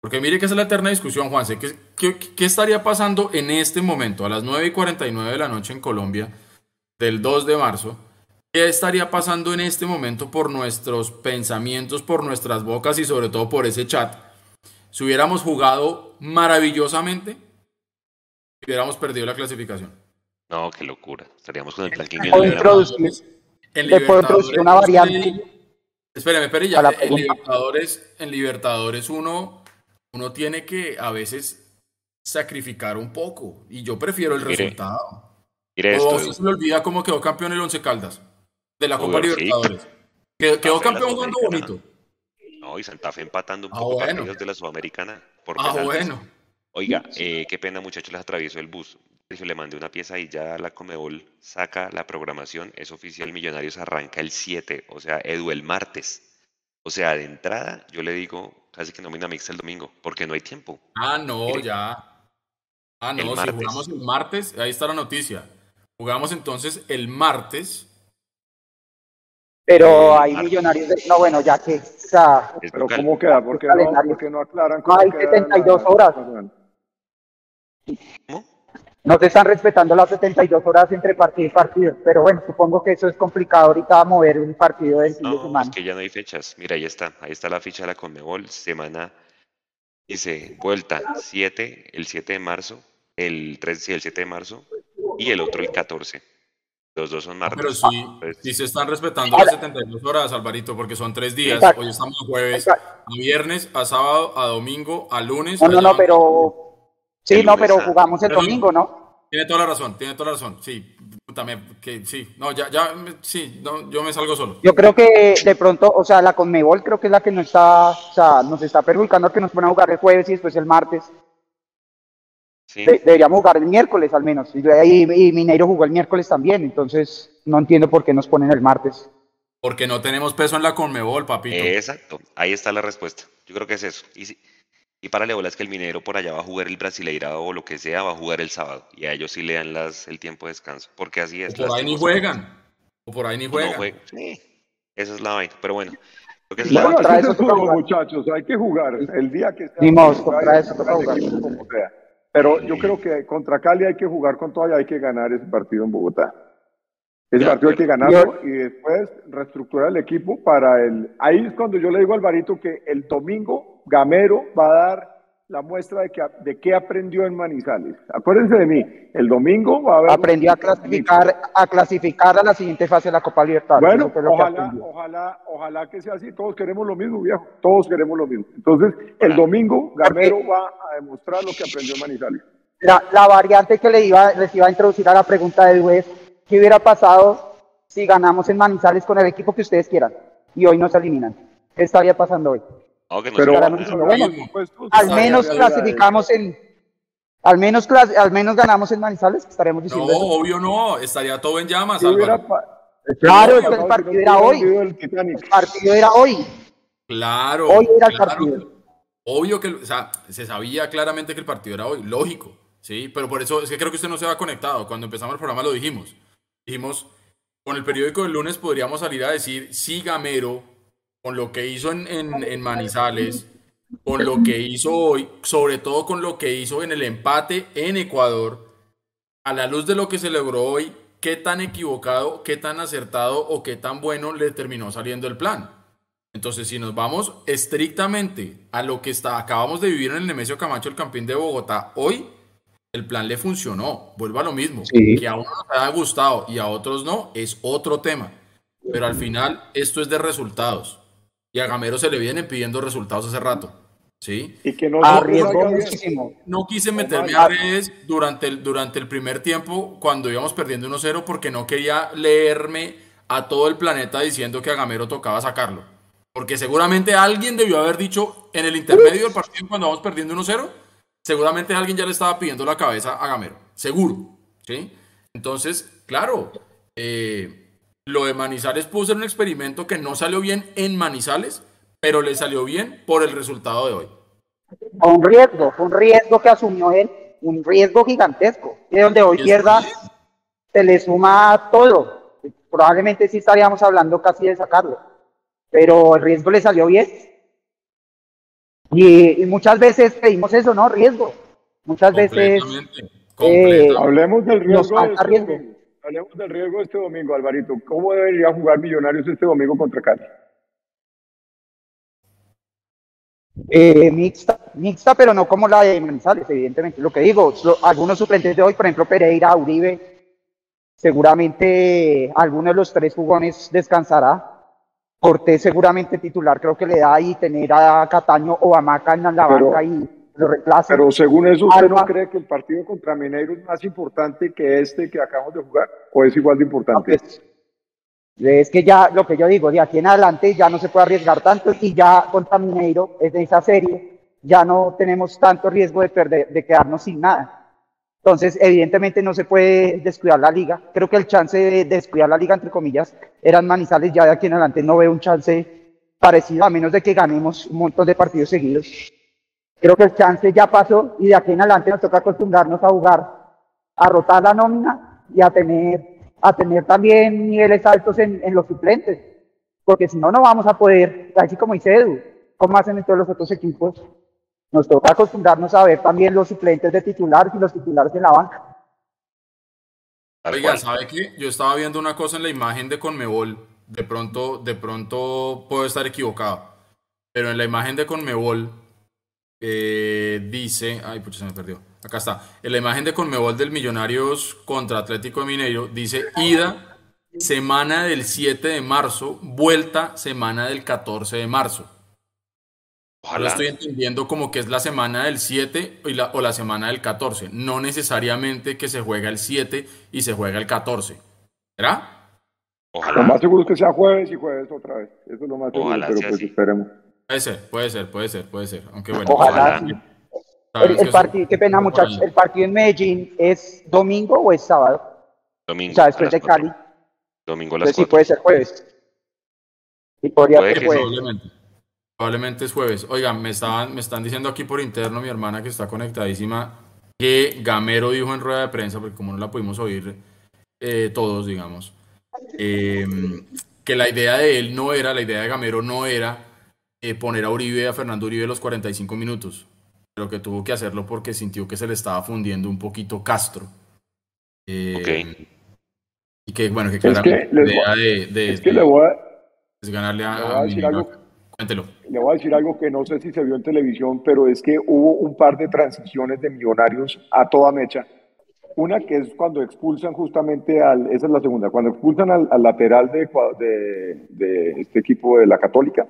Porque mire que esa es la eterna discusión, Juanse. ¿Qué, qué, qué estaría pasando en este momento, a las 9 y 49 de la noche en Colombia, del 2 de marzo? ¿Qué estaría pasando en este momento por nuestros pensamientos, por nuestras bocas y sobre todo por ese chat? Si hubiéramos jugado maravillosamente, hubiéramos perdido la clasificación. No, qué locura. Estaríamos con el plan O introducir, le puedo introducir una variante. Espérame, espérame, ya. En Libertadores, en Libertadores uno, uno tiene que a veces sacrificar un poco. Y yo prefiero el resultado. Mire o esto. se me olvida cómo quedó campeón el Once Caldas de la Copa Uy, sí. Libertadores. Quedó, quedó campeón jugando bonito. No, y Santa Fe empatando un Ah, poco bueno. partidos de la Sudamericana por Ah, bueno. Oiga, eh, qué pena muchachos, les atravieso el bus. Sergio, le mandé una pieza y ya la Comebol saca la programación. Es oficial, Millonarios arranca el 7, o sea, Edu el martes. O sea, de entrada, yo le digo casi que nómina mixta el domingo, porque no hay tiempo. Ah, no, Mire. ya. Ah, no, si martes. jugamos el martes, ahí está la noticia. Jugamos entonces el martes. Pero hay Martes. millonarios de... No, bueno, ya que... O sea, Es Pero local. ¿cómo queda? ¿Por qué no, por qué no aclaran? No cómo hay queda 72 la- horas. ¿Cómo? No se están respetando las 72 horas entre partido y partido. Pero bueno, supongo que eso es complicado ahorita mover un partido del fin de No, semana. es que ya no hay fechas. Mira, ahí está. Ahí está la ficha de la Conmebol. Semana, dice, vuelta 7, el 7 de marzo, el 3, sí, el 7 de marzo, y el otro el 14. Los dos son martes. Pero sí, Pues, sí se están respetando las 72 horas, Alvarito, porque son tres días. Exacto. Hoy estamos a jueves, Exacto. a viernes, a sábado, a domingo, a lunes. No, no, no, pero... Sí, El no, pero a- jugamos el Pero- domingo, ¿no? Tiene toda la razón, tiene toda la razón. Sí, también, que sí. No, ya, ya, me- sí, no, yo me salgo solo. Yo creo que de pronto, o sea, la Conmebol creo que es la que nos está, o sea, nos está perjudicando que nos pone a jugar el jueves y después el martes. sí, De- deberíamos jugar el miércoles al menos. Y, y- y Mineiro jugó el miércoles también, entonces no entiendo por qué nos ponen el martes. Porque no tenemos peso en la Conmebol, papito. Exacto. Ahí está la respuesta. Yo creo que es eso. Y, si- y para bolas que el minero por allá va a jugar el Brasileira o lo que sea, va a jugar el sábado. Y a ellos sí le dan las, el tiempo de descanso. Porque así o es. por ahí ni juegan. O por ahí ni No juegan. juegan. Sí, esa es la vaina. Pero bueno. creo que es Bueno, la- contra eso toca jugar. muchachos, hay que jugar. El día que. Ni contra eso toca jugar. como sea. Pero yo creo que contra Cali hay que jugar con todo y hay que ganar ese partido en Bogotá. Ese partido hay que ganarlo y después reestructurar el equipo para el... Ahí es cuando yo le digo a Alvarito que el domingo Gamero va a dar la muestra de, que, de qué aprendió en Manizales. Acuérdense de mí, el domingo va a haber... Aprendió a clasificar, a clasificar a la siguiente fase de la Copa Libertadores. Bueno, Eso fue lo que ojalá, ojalá, ojalá que sea así. Todos queremos lo mismo, viejo. Todos queremos lo mismo. Entonces, el Ojalá. domingo Gamero va a demostrar lo que aprendió en Manizales. La, la variante que le iba, les iba a introducir a la pregunta de es, ¿qué hubiera pasado si ganamos en Manizales con el equipo que ustedes quieran y hoy nos eliminan? ¿Qué estaría pasando hoy? No, que no Pero diciendo, bueno, supuestos, Al menos clasificamos en... Al menos, clas- al menos ganamos en Manizales, estaremos No, diciendo eso. obvio no. Estaría todo en llamas, ¿qué hubiera Álvaro. Claro, ¿qué es que el partido no era hoy. el partido era hoy. Claro. Hoy era el claro. partido. Obvio que, o sea, se sabía claramente que el partido era hoy, lógico, ¿sí? Pero por eso es que creo que usted no se va conectado. Cuando empezamos el programa lo dijimos. Dijimos, con el periódico del lunes podríamos salir a decir, sí, Gamero, con lo que hizo en, en- en Manizales, con lo que hizo hoy, sobre todo con lo que hizo en el empate en Ecuador, a la luz de lo que se logró hoy, qué tan equivocado, qué tan acertado o qué tan bueno le terminó saliendo el plan. Entonces, si nos vamos estrictamente a lo que está, acabamos de vivir en el Nemesio Camacho, el campeón de Bogotá, hoy el plan le funcionó. Vuelvo a lo mismo. Que a uno nos haya gustado y a otros no, es otro tema. Pero al final, esto es de resultados. Y a Gamero se le vienen pidiendo resultados hace rato. ¿Sí? Y que no muchísimo. No quise meterme a redes durante el, durante el primer tiempo cuando íbamos perdiendo 1-0 porque no quería leerme a todo el planeta diciendo que a Gamero tocaba sacarlo. Porque seguramente alguien debió haber dicho en el intermedio del partido cuando vamos perdiendo 1-0, seguramente alguien ya le estaba pidiendo la cabeza a Gamero. Seguro. ¿Sí? Entonces, claro, eh, lo de Manizales pudo ser un experimento que no salió bien en Manizales, pero le salió bien por el resultado de hoy. Fue un riesgo, fue un riesgo que asumió él, un riesgo gigantesco. Y donde hoy pierda, se le suma todo. Probablemente sí estaríamos hablando casi de sacarlo, pero el riesgo le salió bien. Y, muchas veces pedimos eso, ¿no? Riesgo. Muchas veces. Eh, hablemos del riesgo. Este riesgo. Hablemos del riesgo este domingo, Alvarito. ¿Cómo debería jugar Millonarios este domingo contra Cali? Eh, mixta, mixta, pero no como la de Manizales, evidentemente. Lo que digo, algunos suplentes de hoy, por ejemplo, Pereira, Uribe, seguramente alguno de los tres jugones descansará. Cortés seguramente titular, creo que le da ahí tener a Cataño o a Maca en la banca y lo reemplaza. Pero según eso, ¿usted no cree que el partido contra Mineiro es más importante que este que acabamos de jugar? ¿O es igual de importante? Pues, es que ya, lo que yo digo, de aquí en adelante ya no se puede arriesgar tanto y ya contra Mineiro, es de esa serie, ya no tenemos tanto riesgo de perder, de quedarnos sin nada. Entonces, evidentemente no se puede descuidar la liga. Creo que el chance de descuidar la liga, entre comillas, eran Manizales. Ya de aquí en adelante no veo un chance parecido, a menos de que ganemos un montón de partidos seguidos. Creo que el chance ya pasó y de aquí en adelante nos toca acostumbrarnos a jugar, a rotar la nómina y a tener a tener también niveles altos en, los suplentes, porque si no, no vamos a poder, así como dice Edu, como hacen en todos los otros equipos, nos toca acostumbrarnos a ver también los suplentes de titulares y los titulares en la banca. Oiga, ¿sabe qué? Yo estaba viendo una cosa en la imagen de Conmebol, de pronto, de pronto puedo estar equivocado, pero en la imagen de Conmebol eh, dice, ay, pucha, se me perdió Acá está. En la imagen de Conmebol del Millonarios contra Atlético de Mineiro dice ida semana del 7 de marzo, vuelta semana del 14 de marzo. Ojalá. estoy entendiendo como que es la semana del 7 o la semana del 14. No necesariamente que se juega el 7 y se juega el 14. ¿Será? Ojalá. Lo más seguro es que sea jueves y jueves otra vez. Eso es lo más seguro, pero pues esperemos. Puede ser, puede ser, puede ser, puede ser. Aunque bueno. Ojalá. El, partido, qué pena muchachos, ¿el partido en Medellín es domingo o es sábado? Domingo. O sea, después de Cali. Domingo a las sí puede ser jueves. Y podría ser jueves. Probablemente. Probablemente es jueves. Oigan, me, estaban, me están diciendo aquí por interno mi hermana que está conectadísima que Gamero dijo en rueda de prensa, porque como no la pudimos oír eh, todos, digamos, eh, que la idea de él no era, la idea de Gamero no era eh, poner a Uribe, a Fernando Uribe los 45 minutos pero que tuvo que hacerlo porque sintió que se le estaba fundiendo un poquito Castro. Eh, y que, bueno, que claramente la idea de, de, es que le voy a, es ganarle a, a, decir algo, Cuéntelo. Le voy a decir algo que no sé si se vio en televisión, pero es que hubo un par de transiciones de millonarios a toda mecha. Una que es cuando expulsan justamente al, esa es la segunda, cuando expulsan al, al lateral de, de, de, este equipo de la Católica,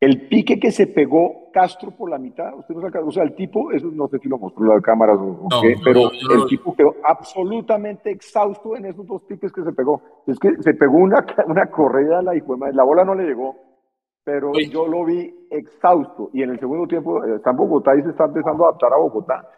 el pique que se pegó Castro por la mitad, usted no saca, o sea, el tipo, eso no sé si lo mostró la cámara o qué, pero el tipo quedó absolutamente exhausto en esos dos piques que se pegó. Es que se pegó una, una corrida a la hijo la bola no le llegó, pero yo lo vi exhausto y en el segundo tiempo eh, está en Bogotá y se está empezando a adaptar a Bogotá.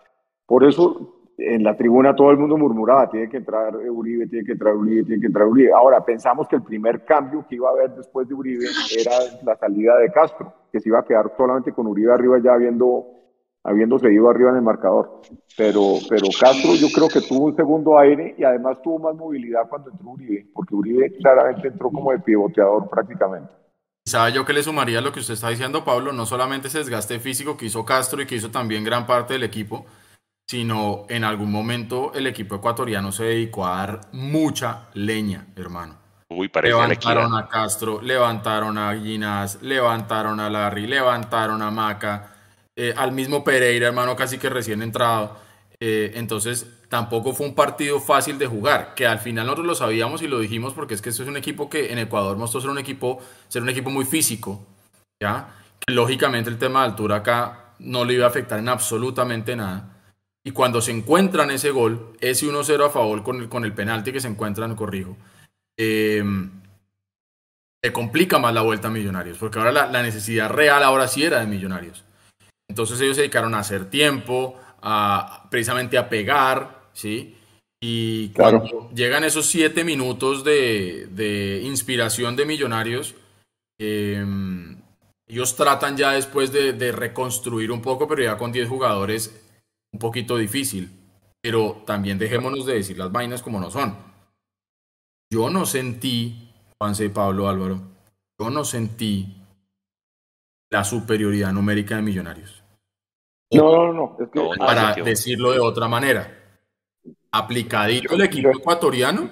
Por eso en la tribuna todo el mundo murmuraba, tiene que entrar Uribe, tiene que entrar Uribe, tiene que entrar Uribe. Ahora, pensamos que el primer cambio que iba a haber después de Uribe era la salida de Castro, que se iba a quedar solamente con Uribe arriba ya habiendo, habiéndose ido arriba en el marcador. Pero, pero Castro yo creo que tuvo un segundo aire y además tuvo más movilidad cuando entró Uribe, porque Uribe claramente entró como de pivoteador prácticamente. ¿Sabe yo que le sumaría lo que usted está diciendo, Pablo? No solamente ese desgaste físico que hizo Castro y que hizo también gran parte del equipo, sino en algún momento el equipo ecuatoriano se dedicó a dar mucha leña, hermano. Uy, parecía levantaron a Castro, levantaron a Ginás, levantaron a Larry, levantaron a Maca, eh, al mismo Pereira, hermano, casi que recién entrado. Eh, entonces, tampoco fue un partido fácil de jugar, que al final nosotros lo sabíamos y lo dijimos porque es que esto es un equipo que en Ecuador mostró ser un equipo, ser un equipo muy físico, ¿ya? Que lógicamente el tema de altura acá no le iba a afectar en absolutamente nada. Y cuando se encuentran ese gol, ese 1-0 a favor con el, con el penalti que se encuentran, corrijo, eh, se complica más la vuelta a Millonarios, porque ahora la, necesidad real ahora sí era de Millonarios. Entonces ellos se dedicaron a hacer tiempo, a, precisamente a pegar, ¿sí? Y cuando llegan esos siete minutos de, inspiración de Millonarios, em, ellos tratan ya después de, de, reconstruir un poco, pero ya con 10 jugadores, un poquito difícil. Pero también dejémonos de decir las vainas como no son yo no sentí, Juanse y Pablo Álvaro, yo no sentí la superioridad numérica de Millonarios. No, no, no. para decirlo de otra manera, aplicadito el equipo ecuatoriano,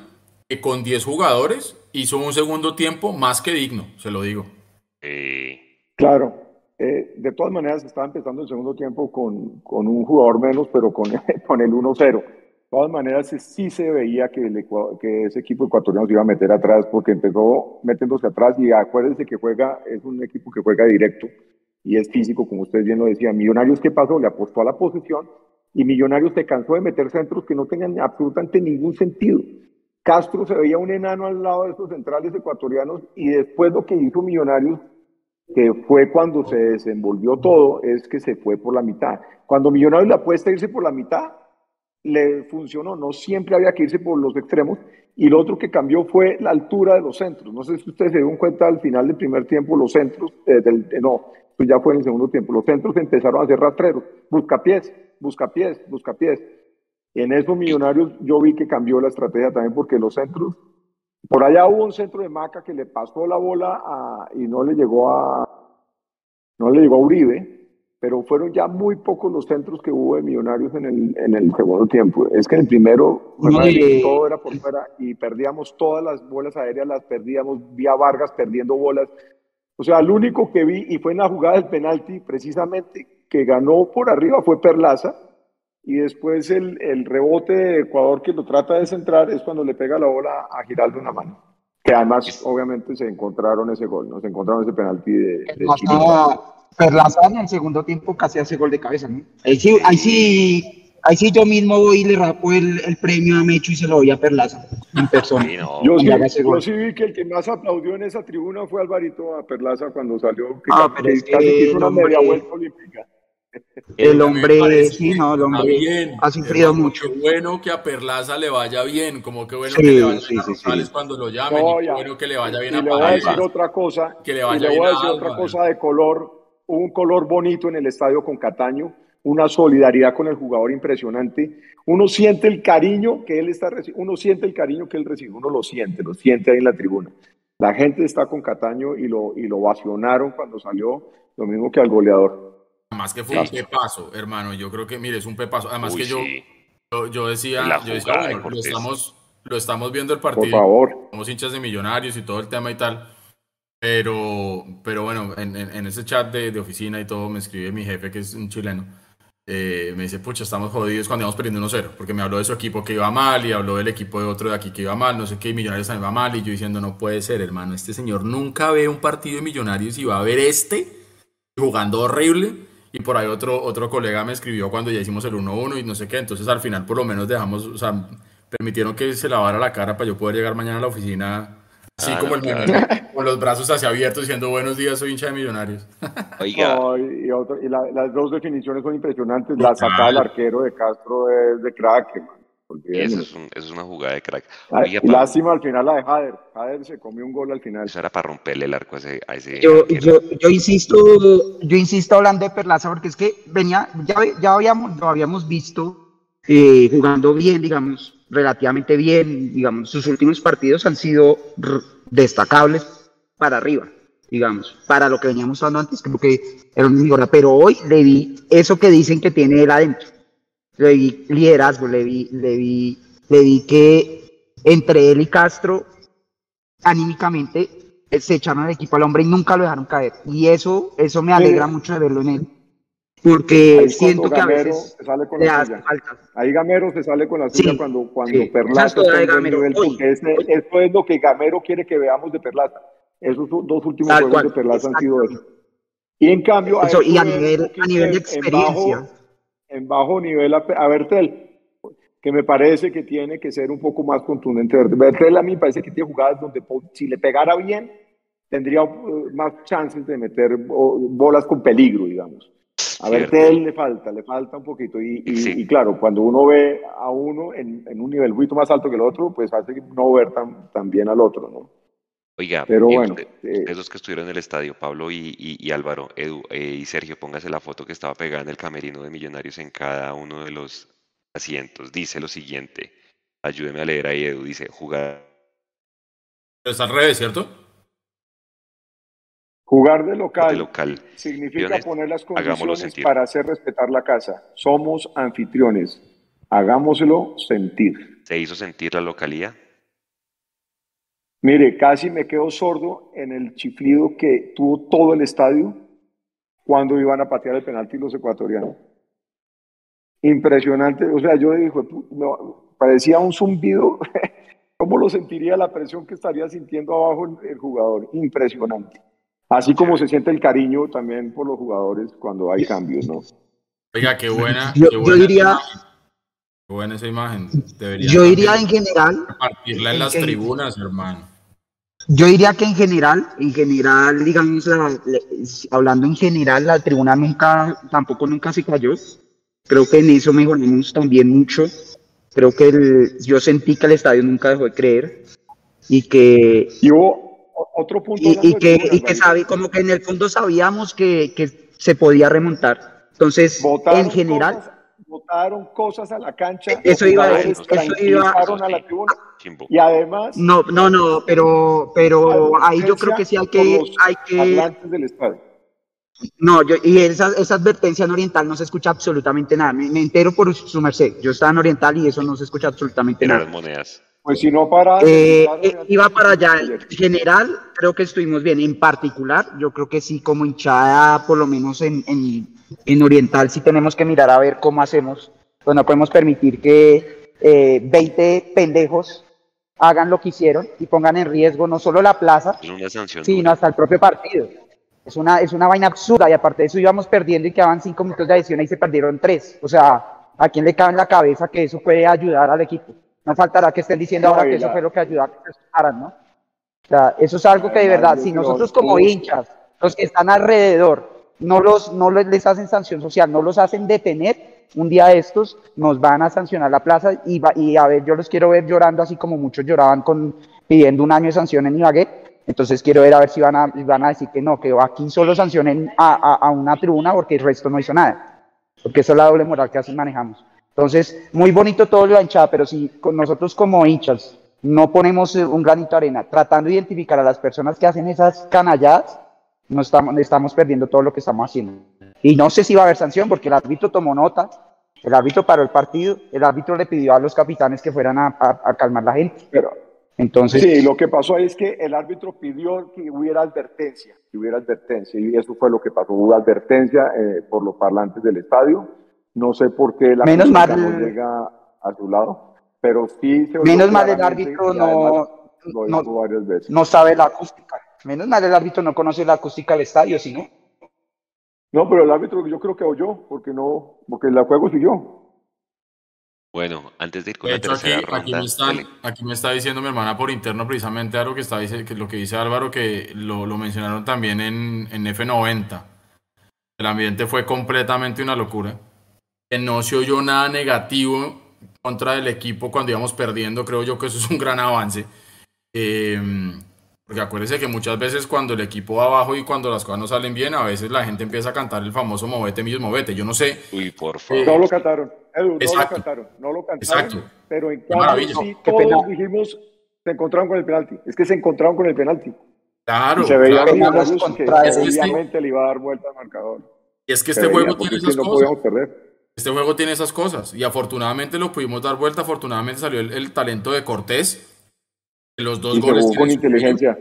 que con 10 jugadores hizo un segundo tiempo más que digno, se lo digo. Claro. Eh, de todas maneras, estaba empezando el segundo tiempo con, con un jugador menos, pero con, con el 1-0 de todas maneras, sí se veía que, que ese equipo ecuatoriano se iba a meter atrás porque empezó metiéndose atrás y acuérdense que juega, es un equipo que juega directo y es físico, como ustedes bien lo decían. Millonarios, ¿qué pasó? Le apostó a la posición y Millonarios se cansó de meter centros que no tengan absolutamente ningún sentido. Castro se veía un enano al lado de esos centrales ecuatorianos y después lo que hizo Millonarios, que fue cuando se desenvolvió todo, es que se fue por la mitad. Cuando Millonarios le apuesta a irse por la mitad, le funcionó, no siempre había que irse por los extremos. Y lo otro que cambió fue la altura de los centros. No sé si ustedes se dieron cuenta al final del primer tiempo, los centros, eh, del, eh, no, pues ya fue en el segundo tiempo, los centros empezaron a ser rastreros, buscapiés, buscapiés, buscapiés. En esos millonarios yo vi que cambió la estrategia también porque los centros, por allá hubo un centro de Maca que le pasó la bola a, y no le llegó a, no le llegó a Uribe, pero fueron ya muy pocos los centros que hubo de Millonarios en el, en el segundo tiempo. Es que en el primero todo era por fuera y perdíamos todas las bolas aéreas, las perdíamos, vía Vargas perdiendo bolas. O sea, el único que vi, y fue en la jugada del penalti, precisamente, que ganó por arriba fue Perlaza, y después el, el rebote de Ecuador que lo trata de centrar es cuando le pega la bola a Giraldo en la mano. Que además, obviamente, se encontraron ese gol, ¿no? Se encontraron ese penalti de, de Perlaza en el segundo tiempo casi hace gol de cabeza, ¿no? Ahí sí, ahí sí, ahí sí yo mismo voy y le rapo el, el premio a Mecho y se lo doy a Perlaza en persona. yo, sí, vi que el que más aplaudió en esa tribuna fue Alvarito a Perlaza cuando salió, que, ah, pero es que casi hizo una media vuelta olímpica. El hombre, sí, no, el hombre ha sufrido mucho. Qué bueno que a Perlaza le vaya bien, como que bueno que le vaya bien a cuando lo llamen, y qué bueno que le vaya bien y a le voy a decir otra cosa, que le vaya y le voy a decir otra cosa de color un color bonito en el estadio con Cataño, una solidaridad con el jugador impresionante. Uno siente el cariño que él está recibiendo, uno siente el cariño que él recibe, uno lo siente, lo siente ahí en la tribuna. La gente está con Cataño y lo, y lo vacionaron cuando salió, lo mismo que al goleador. Además que fue un pepazo, hermano. Yo creo que, mire, es un pepazo. Además que yo, yo, decía, yo decía lo, estamos, lo estamos viendo el partido. Por favor. Somos hinchas de millonarios y todo el tema y tal pero, pero bueno, en, en, ese chat de, de, oficina y todo me escribe mi jefe, que es un chileno. Eh, me dice, pucha, estamos jodidos cuando íbamos perdiendo 1-0, porque me habló de su equipo que iba mal y habló del equipo de otro de aquí que iba mal, no sé qué, y Millonarios también va mal, y yo diciendo, no puede ser, hermano, este señor nunca ve un partido de Millonarios y va a ver este jugando horrible, y por ahí otro, otro colega me escribió cuando ya hicimos el 1-1 y no sé qué, entonces al final por lo menos dejamos, o sea, permitieron que se lavara la cara para yo poder llegar mañana a la oficina Así como el con los brazos hacia abiertos diciendo buenos días, soy hincha de millonarios. Oiga. y, las dos definiciones son impresionantes. La sacada del arquero de Castro es de crack, Eso es, es, una jugada de crack. Lástima al final la de Jader. Jader se comió un gol al final. Eso era para romperle el arco a ese. yo, yo, yo, insisto, yo insisto hablando de Perlaza porque es que venía, ya, ya habíamos, lo habíamos visto eh, jugando bien, digamos, relativamente bien, digamos, sus últimos partidos han sido destacables para arriba, digamos, para lo que veníamos hablando antes, creo que era un mejora, pero hoy le vi eso que dicen que tiene él adentro, le vi liderazgo, le vi, le vi, le vi que entre él y Castro anímicamente eh, se echaron al equipo al hombre y nunca lo dejaron caer. Y eso, eso me alegra mucho de verlo en él. Porque siento que a veces sale con hace falta. Ahí Gamero se sale con la suya cuando, cuando Perlaza está en nivel, esto es lo que Gamero quiere que veamos de Perlaza. Esos dos últimos juegos de Perlaza han sido eso. Y en cambio, eso, y a nivel, a nivel de experiencia. En bajo, nivel, a, a Bertel, que me parece que tiene que ser un poco más contundente. Bertel a mí me parece que tiene jugadas donde si le pegara bien, tendría uh, más chances de meter bolas con peligro, digamos. A Bertel le falta, le falta un poquito. Y, y, claro, cuando uno ve a uno en, en, un nivel mucho más alto que el otro, pues hace no ver tan, tan bien al otro, ¿no? Oiga, Pero bueno, eh, que estuvieron en el estadio, Pablo y, Álvaro, Edu eh, y Sergio, póngase la foto que estaba pegada en el camerino de Millonarios en cada uno de los asientos. Dice lo siguiente, ayúdeme a leer ahí, Edu, dice, jugar... Es al revés, ¿cierto? Jugar de local, local. significa poner las condiciones para hacer respetar la casa. Somos anfitriones, hagámoslo sentir. ¿Se hizo sentir la localía? Mire, casi me quedo sordo en el chiflido que tuvo todo el estadio cuando iban a patear el penalti los ecuatorianos. Impresionante, o sea, yo dije, parecía un zumbido. ¿Cómo lo sentiría la presión que estaría sintiendo abajo el, jugador? Impresionante. Así como se siente el cariño también por los jugadores cuando hay cambios, ¿no? Oiga, qué buena. Yo, qué buena diría, buena esa imagen. yo diría en general. Partirla en, las tribunas, hermano. Yo diría que en general, en general, digamos, hablando en general, la tribuna nunca, tampoco nunca se cayó. Creo que en eso mejoramos también mucho. Creo que yo sentí que el estadio nunca dejó de creer y que. Y hubo otro punto. Y, que, y que sabe, como que en el fondo sabíamos que, que se podía remontar. Entonces, en general botaron cosas a la cancha. Eso iba a decir, eso iba a la tribuna. Y además. No, no, no, pero, pero ahí yo creo que sí hay que. Hay que del estadio. No, yo, y esa, esa advertencia en Oriental no se escucha absolutamente nada. Me, entero por su merced. Yo estaba en Oriental y eso no se escucha absolutamente nada. monedas. Pues si no para. Eh, eh, iba para allá. En general, creo que estuvimos bien. En particular, yo creo que sí, como hinchada, por lo menos en, en en Oriental sí tenemos que mirar a ver cómo hacemos. Pues no podemos permitir que eh, 20 pendejos hagan lo que hicieron y pongan en riesgo no solo la plaza, sino hasta el propio partido. Es una, es una vaina absurda y aparte de eso íbamos perdiendo y quedaban cinco minutos de adición y se perdieron tres. O sea, ¿a quién le cabe en la cabeza que eso puede ayudar al equipo? No faltará que estén diciendo ahora que eso fue lo que ayudó a que se ¿no? O sea, eso es algo que de verdad, si nosotros como hinchas, los que están alrededor, no, los, no les hacen sanción social, no los hacen detener, un día de estos nos van a sancionar la plaza y, y a ver, yo los quiero ver llorando así como muchos lloraban con, pidiendo un año de sanción en Ibagué. Entonces quiero ver a ver si van a, van a decir que no, que aquí solo sancionen a, a, una tribuna porque el resto no hizo nada. Porque eso es la doble moral que así manejamos. Entonces, muy bonito todo lo hinchada, pero si con nosotros como hinchas no ponemos un granito de arena tratando de identificar a las personas que hacen esas canalladas, no estamos, estamos perdiendo todo lo que estamos haciendo. Y no sé si va a haber sanción porque el árbitro tomó nota, el árbitro paró el partido, el árbitro le pidió a los capitanes que fueran a, a, calmar la gente. Pero entonces... Sí, lo que pasó ahí es que el árbitro pidió que hubiera advertencia, que hubiera advertencia, y eso fue lo que pasó, hubo advertencia eh, por los parlantes del estadio. No sé por qué la Menos mal, no llega a su lado, pero sí se Menos mal el árbitro no, no, no sabe la acústica. Menos mal el árbitro no conoce la acústica del estadio, ¿sí no? No, pero el árbitro yo creo que oyó, porque no, porque el juego siguió. Bueno, antes de ir con la tercera aquí, ronda. Aquí me, está diciendo mi hermana por interno precisamente algo que está dice, que lo que dice Álvaro, que lo, lo mencionaron también en, en, F90. El ambiente fue completamente una locura. Que no se oyó nada negativo contra el equipo cuando íbamos perdiendo. Creo yo que eso es un gran avance. Eh, porque acuérdese que muchas veces cuando el equipo va abajo y cuando las cosas no salen bien, a veces la gente empieza a cantar el famoso movete, millos, movete. Yo no sé. Uy, por favor. no lo cantaron, Edu, no lo cantaron, no lo cantaron. Exacto. Pero en cambio sí todos dijimos, se encontraron con el penalti. Es que se encontraron con el penalti. Claro. Y se veía claro. que, es que este obviamente le iba a dar vuelta al marcador. Y es que este juego tiene esas no cosas. Este juego tiene esas cosas. Y afortunadamente lo pudimos dar vuelta. Afortunadamente salió el, el talento de Cortés Los dos y se goles jugó con inteligencia.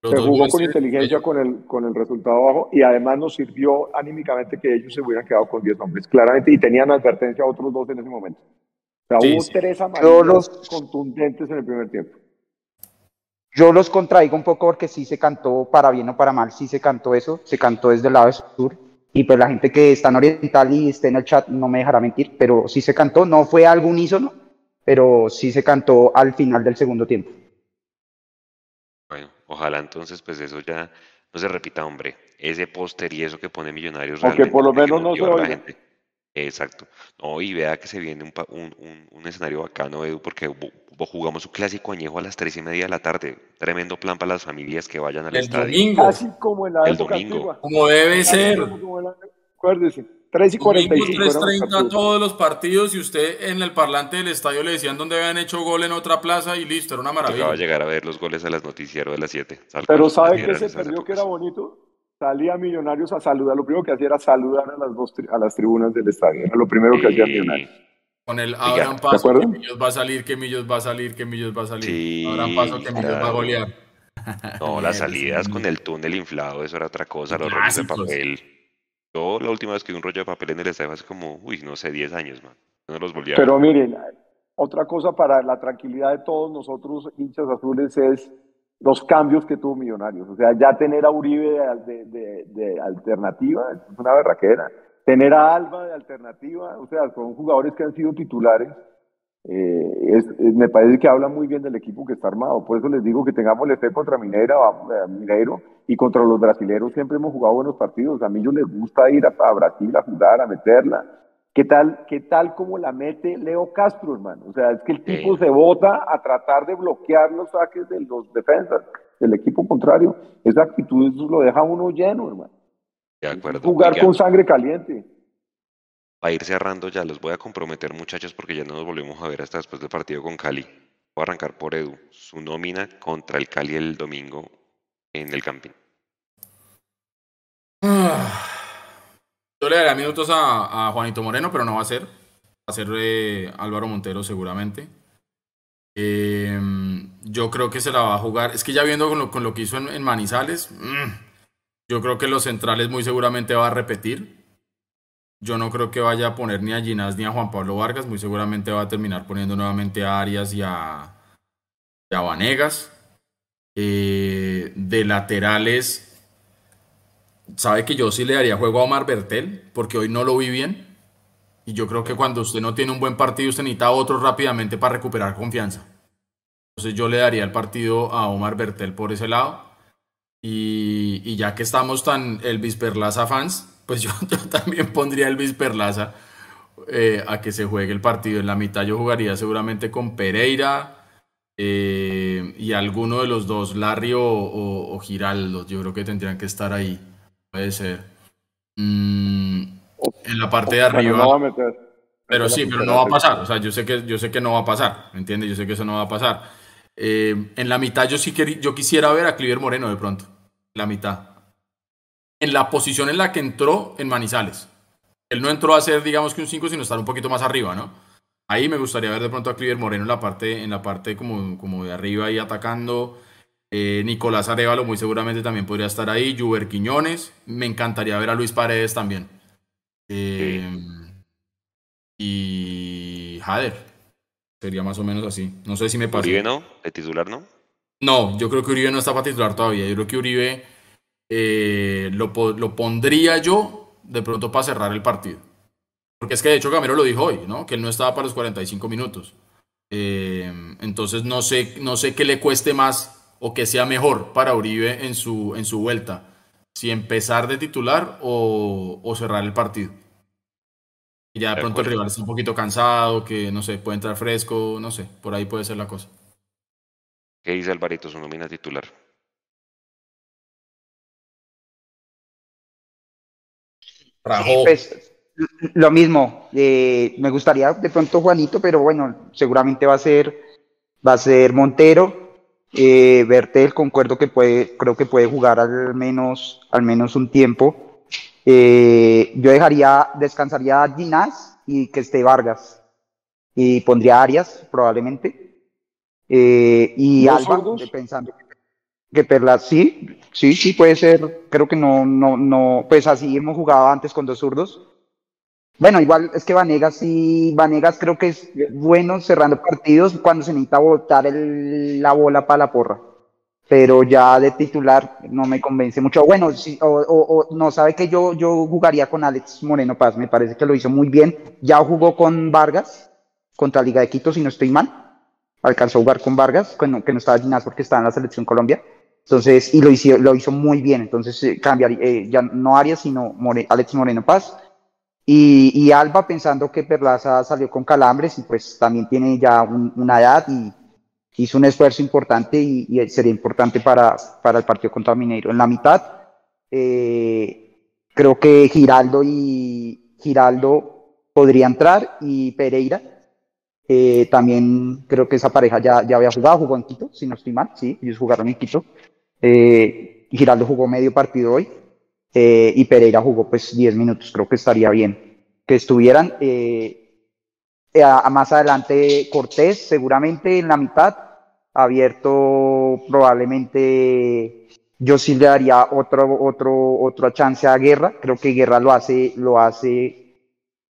los Se jugó con inteligencia con el, con el resultado bajo y además nos sirvió anímicamente que ellos se hubieran quedado con 10 hombres, claramente, y tenían advertencia a otros dos en ese momento. O sea, Sí, hubo sí. tres Yo amarillas los- contundentes en el primer tiempo. Yo los contraigo un poco porque sí se cantó para bien o para mal, sí se cantó eso, se cantó desde el lado sur. Y pues la gente que está en Oriental y esté en el chat no me dejará mentir, pero sí se cantó, no fue algo unísono, pero sí se cantó al final del segundo tiempo. Bueno, ojalá entonces pues eso ya no se repita, hombre. Ese póster y eso que pone Millonarios O que realmente por lo menos no se oiga. gente. Exacto. No, y vea que se viene un, pa- un, un- un escenario bacano, Edu, porque jugamos un clásico añejo a las tres y media de la tarde. Tremendo plan para las familias que vayan al El estadio. domingo, Casi como en la El época domingo. antigua. como debe Casi ser. como en la- Acuérdese, 3 y Domingo 45. eran los 3.30 partidos. todos los partidos y usted en el parlante del estadio le decían dónde habían hecho gol en otra plaza y listo, era una maravilla. llegar a ver los goles a las noticiero de las 7. Pero ¿sabe qué se perdió que era bonito? Salía Millonarios a saludar. Lo primero que hacía era saludar a las, dos, tri- a las tribunas del estadio. Era lo primero que hacía Millonarios. Con el abran ¿de paso, que? Millos va a salir, que Millos va a salir, que Millos va a salir. Sí, abran paso, que Millos va a claro. golear. No, las salidas con el túnel inflado, eso era otra cosa, los rollos de papel. Yo la última vez que vi un rollo de papel en el estadio hace como, uy, no sé, 10 años, man. No los volví a ver. Pero miren, otra cosa para la tranquilidad de todos nosotros, hinchas azules, es los cambios que tuvo Millonarios. O sea, ya tener a Uribe de, de- de alternativa es una berraquera. Tener a Alba de alternativa, o sea, son jugadores que han sido titulares. eh, es- es- me parece que habla muy bien del equipo que está armado. Por eso les digo que tengamos fe contra Minera, a Mineiro y contra los brasileros siempre hemos jugado buenos partidos. A mí yo les gusta ir a, a Brasil a jugar, a meterla. ¿Qué tal, ¿Qué tal como la mete Leo Castro, hermano? O sea, es que el tipo se bota a tratar de bloquear los saques de los defensas del equipo contrario. Esa actitud eso lo deja uno lleno, hermano. De acuerdo. Jugar con sangre caliente. para ir cerrando ya, los voy a comprometer, muchachos, porque ya no nos volvemos a ver hasta después del partido con Cali. Voy a arrancar por Edu. Su nómina contra el Cali el domingo en el camping. Ah. Yo le daría minutos a, a Juanito Moreno, pero no va a ser. Va a ser eh, Álvaro Montero seguramente. Eh, yo creo que se la va a jugar. Es que ya viendo con lo, con lo que hizo en, en Manizales, mm, yo creo que los centrales muy seguramente va a repetir. Yo no creo que vaya a poner ni a Ginás ni a Juan Pablo Vargas. Muy seguramente va a terminar poniendo nuevamente a Arias y a, y a Vanegas. Eh, de laterales, sabe que yo sí le daría juego a Omar Bertel, porque hoy no lo vi bien. Y yo creo que cuando usted no tiene un buen partido, usted necesita otro rápidamente para recuperar confianza. Entonces yo le daría el partido a Omar Bertel por ese lado. Y, y ya que estamos tan Elvis Perlaza fans, pues yo, yo también pondría Elvis Perlaza eh, a que se juegue el partido. En la mitad yo jugaría seguramente con Pereira eh, y alguno de los dos, Larry o, o- o Giraldo. Yo creo que tendrían que estar ahí. Puede ser. Mm, en la parte de arriba. no va a meter. Pero sí, pero no va a pasar. O sea, yo sé que, yo sé que no va a pasar. ¿Me entiendes? Yo sé que eso no va a pasar. Eh, en la mitad yo sí querí- yo quisiera ver a Cliver Moreno de pronto. La mitad. En la posición en la que entró en Manizales. Él no entró a ser, digamos que un 5, sino estar un poquito más arriba, ¿no? Ahí me gustaría ver de pronto a Cliver Moreno en la parte, en la parte como, como de arriba ahí atacando. Eh, Nicolás Arevalo muy seguramente también podría estar ahí. Juber Quiñones. Me encantaría ver a Luis Paredes también. Eh, y Jader. Sería más o menos así. No sé si me pasó. Uribe no, de titular no. No, yo creo que Uribe no está para titular todavía. Yo creo que Uribe eh, lo, lo pondría yo de pronto para cerrar el partido. Porque es que de hecho Gamero lo dijo hoy, ¿no? Que él no estaba para los 45 minutos. Eh, entonces no sé, no sé qué le cueste más o que sea mejor para Uribe en su, en su vuelta. Si empezar de titular o, o cerrar el partido. Y ya de pronto el rival está un poquito cansado, que no sé, puede entrar fresco, no sé, por ahí puede ser la cosa. ¿Qué dice Alvarito, su nómina titular? Rajó. Pues lo mismo, eh, me gustaría de pronto Juanito, pero bueno, seguramente va a ser, va a ser Montero, eh, Bertel, concuerdo que puede, creo que puede jugar al menos, al menos un tiempo. Eh, yo dejaría, descansaría a Ginás y que esté Vargas. Y pondría a Arias, probablemente. Eh, y Alba, pensando que Perlas, sí, sí, sí puede ser. Creo que no, no, no, pues así hemos jugado antes con dos zurdos. Bueno, igual es que Vanegas sí, Vanegas creo que es bueno cerrando partidos cuando se necesita botar la bola para la porra. Pero ya de titular no me convence mucho. Bueno, sí, o, no sabe que yo, yo jugaría con Alex Moreno Paz, me parece que lo hizo muy bien. Ya jugó con Vargas contra Liga de Quito, si no estoy mal. Alcanzó a jugar con Vargas, que no, que no estaba Ginás porque estaba en la selección Colombia. Entonces, y lo hizo, lo hizo muy bien. Entonces, eh, cambiaría, eh, ya no Arias, sino Alex Moreno Paz. Y, Alba pensando que Perlaza salió con calambres y pues también tiene ya una edad y hizo un esfuerzo importante y, sería importante para, para, el partido contra Mineiro. En la mitad, eh, creo que Giraldo y Giraldo podría entrar y Pereira. Eh, también creo que esa pareja ya, ya había jugado, jugó en Quito, si no estoy mal, sí, ellos jugaron en Quito. Eh, Giraldo jugó medio partido hoy eh, y Pereira jugó pues 10 minutos, creo que estaría bien que estuvieran. Eh, a, más adelante Cortés, seguramente en la mitad, abierto probablemente yo sí le daría otro, otro, otra chance a Guerra. Creo que Guerra lo hace, lo hace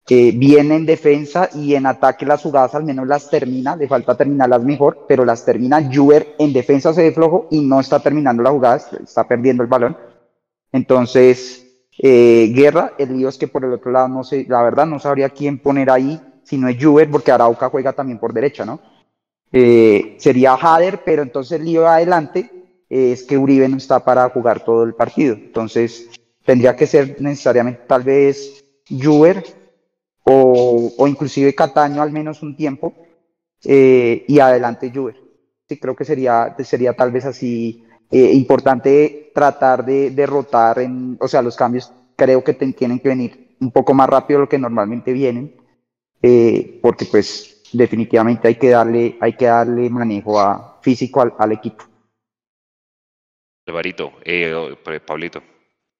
eh, bien en defensa y en ataque las jugadas al menos las termina. Le falta terminarlas mejor, pero las termina. Juber en defensa se ve y no está terminando la jugada, está perdiendo el balón. Entonces, eh, Guerra, el lío es que por el otro lado, no sé, la verdad no sabría quién poner ahí, si no es Juber, porque Arauca juega también por derecha, ¿no? Eh, sería Hader, pero entonces el lío adelante es que Uribe no está para jugar todo el partido. Entonces, tendría que ser necesariamente tal vez Juber o, o inclusive Cataño al menos un tiempo eh, y adelante Juber. Sí, creo que sería, sería tal vez así eh, importante tratar de derrotar, en, o sea, los cambios creo que tienen que venir un poco más rápido de lo que normalmente vienen, eh, porque pues definitivamente hay que darle, hay que darle manejo a, físico al, equipo. Alvarito, eh, Pablito,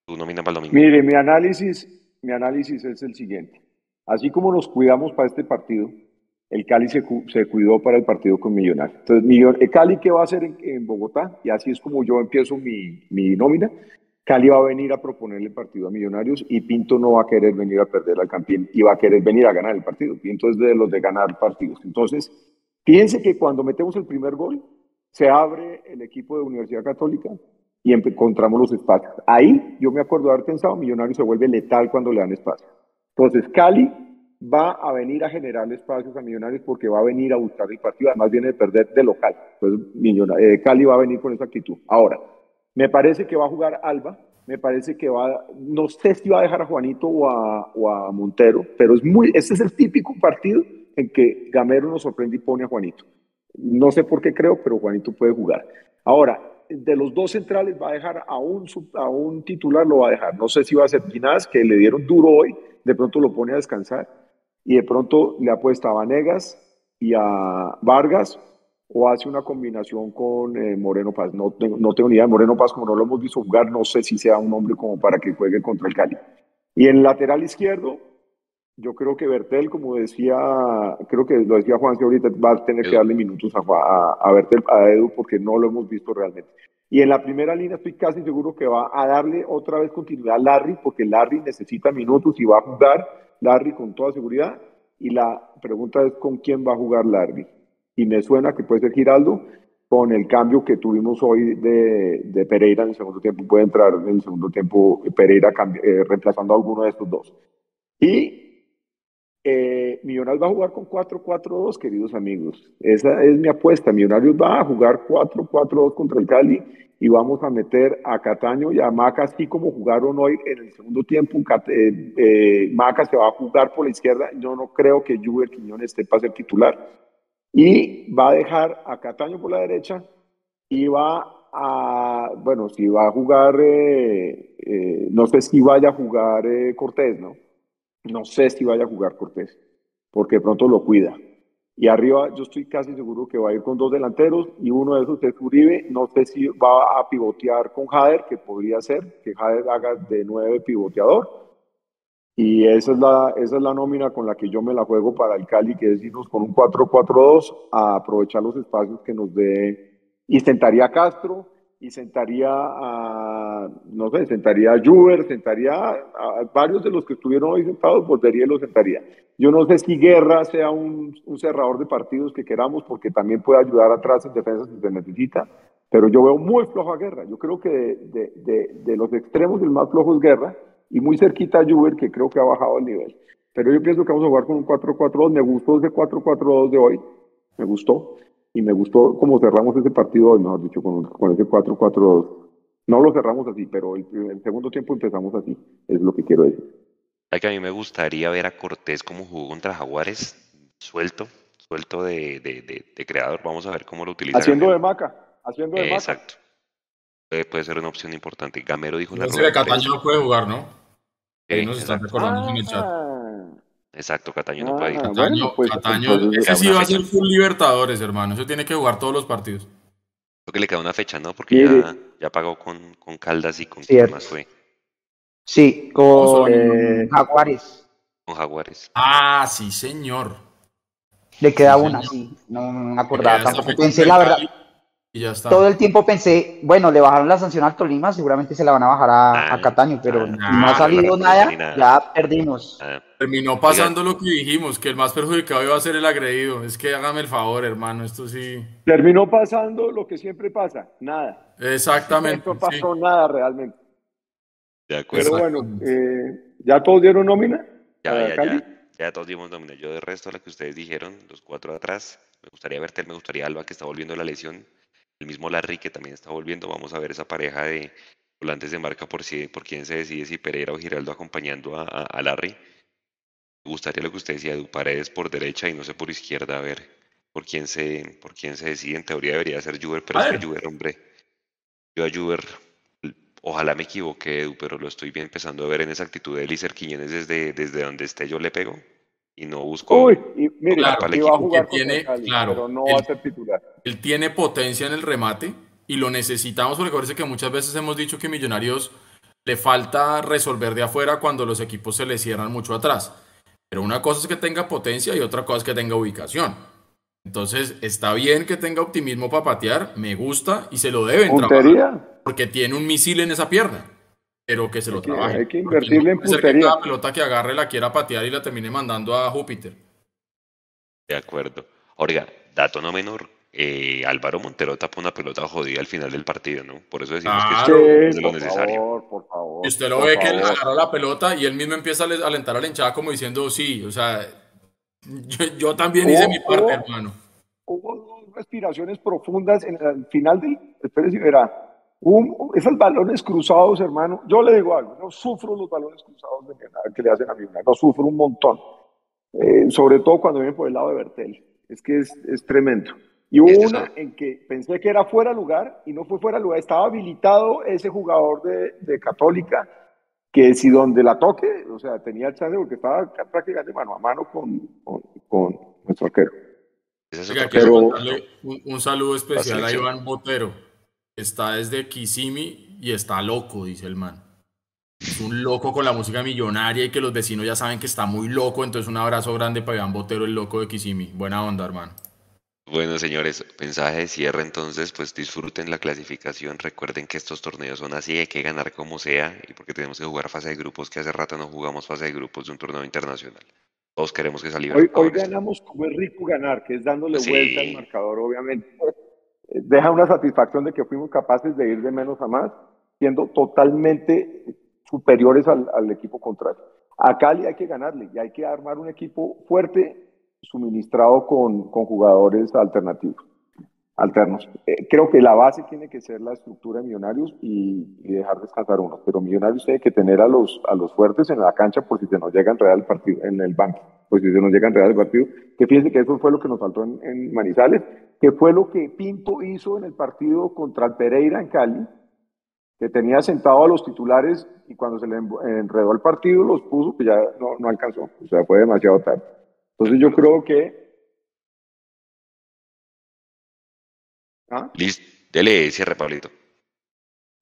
tú nominas para el domingo. Mire, mi análisis, mi análisis es el siguiente. Así como nos cuidamos para este partido, el Cali se, cuidó para el partido con Millonarios. Entonces, Millon ¿el Cali qué va a hacer en, Bogotá? Y así es como yo empiezo mi, mi, nómina. Cali va a venir a proponerle el partido a Millonarios y Pinto no va a querer venir a perder al campeón y va a querer venir a ganar el partido. Pinto es de los de ganar partidos. Entonces, piense que cuando metemos el primer gol, se abre el equipo de Universidad Católica y encontramos los espacios. Ahí yo me acuerdo de haber pensado, Millonarios se vuelve letal cuando le dan espacio. Entonces, Cali va a venir a generar espacios a Millonarios porque va a venir a buscar el partido, además viene de perder de local. Entonces, eh, Cali va a venir con esa actitud. Ahora, me parece que va a jugar Alba, me parece que va, no sé si va a dejar a Juanito o a, Montero, pero es muy, este es el típico partido en que Gamero nos sorprende y pone a Juanito. No sé por qué creo, pero Juanito puede jugar. Ahora, de los dos centrales va a dejar a un, titular, lo va a dejar. No sé si va a ser Ginás, que le dieron duro hoy, de pronto lo pone a descansar y de pronto le apuesta a Vanegas y a Vargas o hace una combinación con eh, Moreno Paz. No tengo, no tengo ni idea de Moreno Paz, como no lo hemos visto jugar, no sé si sea un hombre como para que juegue contra el Cali. Y el lateral izquierdo, yo creo que Bertel, como decía, creo que lo decía Juan, que ahorita va a tener que darle minutos a, a, a Bertel, a Edu, porque no lo hemos visto realmente. Y en la primera línea estoy casi seguro que va a darle otra vez continuidad a Larry, porque Larry necesita minutos y va a jugar Larry con toda seguridad. Y la pregunta es con quién va a jugar Larry. Y me suena que puede ser Giraldo con el cambio que tuvimos hoy de, Pereira en el segundo tiempo. Puede entrar en el segundo tiempo Pereira eh, reemplazando a alguno de estos dos. Y eh, Millonarios va a jugar con 4-4-2, queridos amigos. Esa es mi apuesta. Millonarios va a jugar 4-4-2 contra el Cali y vamos a meter a Cataño y a Maca, así como jugaron hoy en el segundo tiempo. Eh, eh, Maca se va a jugar por la izquierda. Yo no creo que Juber Quiñones esté para ser titular. Y va a dejar a Cataño por la derecha y va a, bueno, si va a jugar, eh, no sé si vaya a jugar Cortés, ¿no? No sé si vaya a jugar Cortés, porque de pronto lo cuida. Y arriba yo estoy casi seguro que va a ir con dos delanteros y uno de esos es Uribe. No sé si va a pivotear con Jader, que podría ser, que Jader haga de nueve pivoteador. Y esa es, la, esa es la nómina con la que yo me la juego para el Cali, que es irnos con un 4-4-2 a aprovechar los espacios que nos dé. Y sentaría Castro, y sentaría a, no sé, sentaría a Juber, sentaría a, varios de los que estuvieron hoy sentados, volvería y los sentaría. Yo no sé si Guerra sea un, cerrador de partidos que queramos, porque también puede ayudar atrás en defensa si se necesita, pero yo veo muy flojo a Guerra. Yo creo que de, de, los extremos el más flojo es Guerra, y muy cerquita a Juber, que creo que ha bajado el nivel. Pero yo pienso que vamos a jugar con un 4-4-2. Me gustó ese 4-4-2 de hoy. Me gustó. Y me gustó cómo cerramos ese partido hoy, mejor dicho, con, con ese 4-4-2. No lo cerramos así, pero el, el, segundo tiempo empezamos así. Es lo que quiero decir. que a mí me gustaría ver a Cortés como jugó contra Jaguares, suelto, suelto de, de, de, de creador. Vamos a ver cómo lo utiliza. Haciendo de maca. Haciendo de Exacto. Puede, puede, ser una opción importante. Gamero dijo no, la Cataño no puede jugar, ¿no? Ahí nos están recordando ah, en el chat. Exacto, Cataño no puede ir. Cataño, bueno, pues, Cataño entonces, ese sí va a ser full Libertadores, hermano. Eso tiene que jugar todos los partidos. Creo que le queda una fecha, ¿no? Porque Sí, ya, ya pagó con, con Caldas y con. ¿quién más fue? Sí, con eh, Jaguares. Con Jaguares. Ah, sí, señor. Le queda Sí, una, señor. sí. No, no me acordaba tampoco. Pensé, en la verdad, Y ya está. todo el tiempo pensé, bueno, le bajaron la sanción al Tolima, seguramente se la van a bajar a, Ah, a Cataño, pero ah, no ha salido nada, nada. ya perdimos. Ah, Terminó pasando lo que dijimos, que el más perjudicado iba a ser el agredido. Es que hágame el favor, hermano. Esto sí. Terminó pasando lo que siempre pasa, nada. Exactamente. No sí. pasó nada realmente. de acuerdo. Pero bueno, eh, ¿ya todos dieron nómina? Ya, ya, Cali? ya. Ya todos dimos nómina. Yo de resto, lo que ustedes dijeron, los cuatro de atrás, me gustaría Bertel, me gustaría Alba, que está volviendo la lesión. El mismo Larry, que también está volviendo. Vamos a ver esa pareja de volantes de marca por, si, por quién se decide, si Pereira o Giraldo acompañando a, a- a Larry. Me gustaría lo que usted decía, Du Paredes por derecha y no sé por izquierda, a ver por quién se, por quién se decide. En teoría debería ser Juber, pero A es que. Juber, hombre, yo a Juber, ojalá me equivoque, Edu, pero lo estoy bien empezando a ver en esa actitud de Elícer Quiñones desde, desde donde esté yo le pego y no busco. Uy, y mire, Claro, y el va a jugar tiene, Cali, claro, pero no va a ser titular. Él tiene potencia en el remate y lo necesitamos porque parece que muchas veces hemos dicho que Millonarios le falta resolver de afuera cuando los equipos se le cierran mucho atrás. Pero una cosa es que tenga potencia y otra cosa es que tenga ubicación. Entonces, está bien que tenga optimismo para patear, me gusta y se lo deben trabajar Puntería. porque tiene un misil en esa pierna. Pero que se lo Hay que- trabaje. hay que invertirle en puede ser que puntería. cada pelota que agarre la quiera patear y la termine mandando a Júpiter. De acuerdo. Oiga, dato no menor, eh, Álvaro Montero tapó una pelota jodida al final del partido, ¿no? Por eso decimos Claro. que es lo por necesario. favor, por favor. Y usted lo ve que favor. agarra la pelota y él mismo empieza a le- alentar a la hinchada como diciendo, sí, o sea, yo, yo también hice Oh, mi parte, oh. hermano. Hubo dos respiraciones profundas en el final del. Espérese verá. Un- esos balones cruzados, hermano. Yo le digo algo. No sufro los balones cruzados de que le hacen a Millonarios. No sufro un montón. Eh, sobre todo cuando vienen por el lado de Bertel. Es que es, es tremendo. Y hubo eso. una en que pensé que era fuera de lugar y no fue fuera de lugar. Estaba habilitado ese jugador de, de Católica que si donde la toque, o sea, tenía chance porque estaba prácticamente mano a mano con, con, con nuestro arquero. Oiga, pero- un, un saludo especial a. Iván Botero. Está desde Kissimmee y está loco, dice el man. Es un loco con la música millonaria y que los vecinos ya saben que está muy loco. Entonces, un abrazo grande para Iván Botero, el loco de Kissimmee. Buena onda, hermano. Bueno, señores, mensaje de cierre entonces, pues disfruten la clasificación, recuerden que estos torneos son así, hay que ganar como sea, y porque tenemos que jugar fase de grupos, que hace rato no jugamos fase de grupos de un torneo internacional. Todos queremos que salga Hoy, hoy ganamos como es rico ganar, que es dándole Sí. vuelta al marcador, obviamente. Eh, Deja una satisfacción de que fuimos capaces de ir de menos a más, siendo totalmente superiores al, al equipo contrario. A Cali hay que ganarle y hay que armar un equipo fuerte, suministrado con, con jugadores alternativos, alternos. Eh, creo que la base tiene que ser la estructura de Millonarios y, dejar descansar unos, pero Millonarios tiene que tener a los, a los fuertes en la cancha por si se nos llega a enredar el partido, en el banco, por si se nos llega a enredar el partido. Que fíjense que eso fue lo que nos faltó en, en Manizales, que fue lo que Pinto hizo en el partido contra el Pereira en Cali, que tenía sentado a los titulares y cuando se le en- enredó el partido los puso, que ya no, no alcanzó, o sea, fue demasiado tarde. Entonces yo creo que... ¿Ah? Listo, dele cierre, Pablito.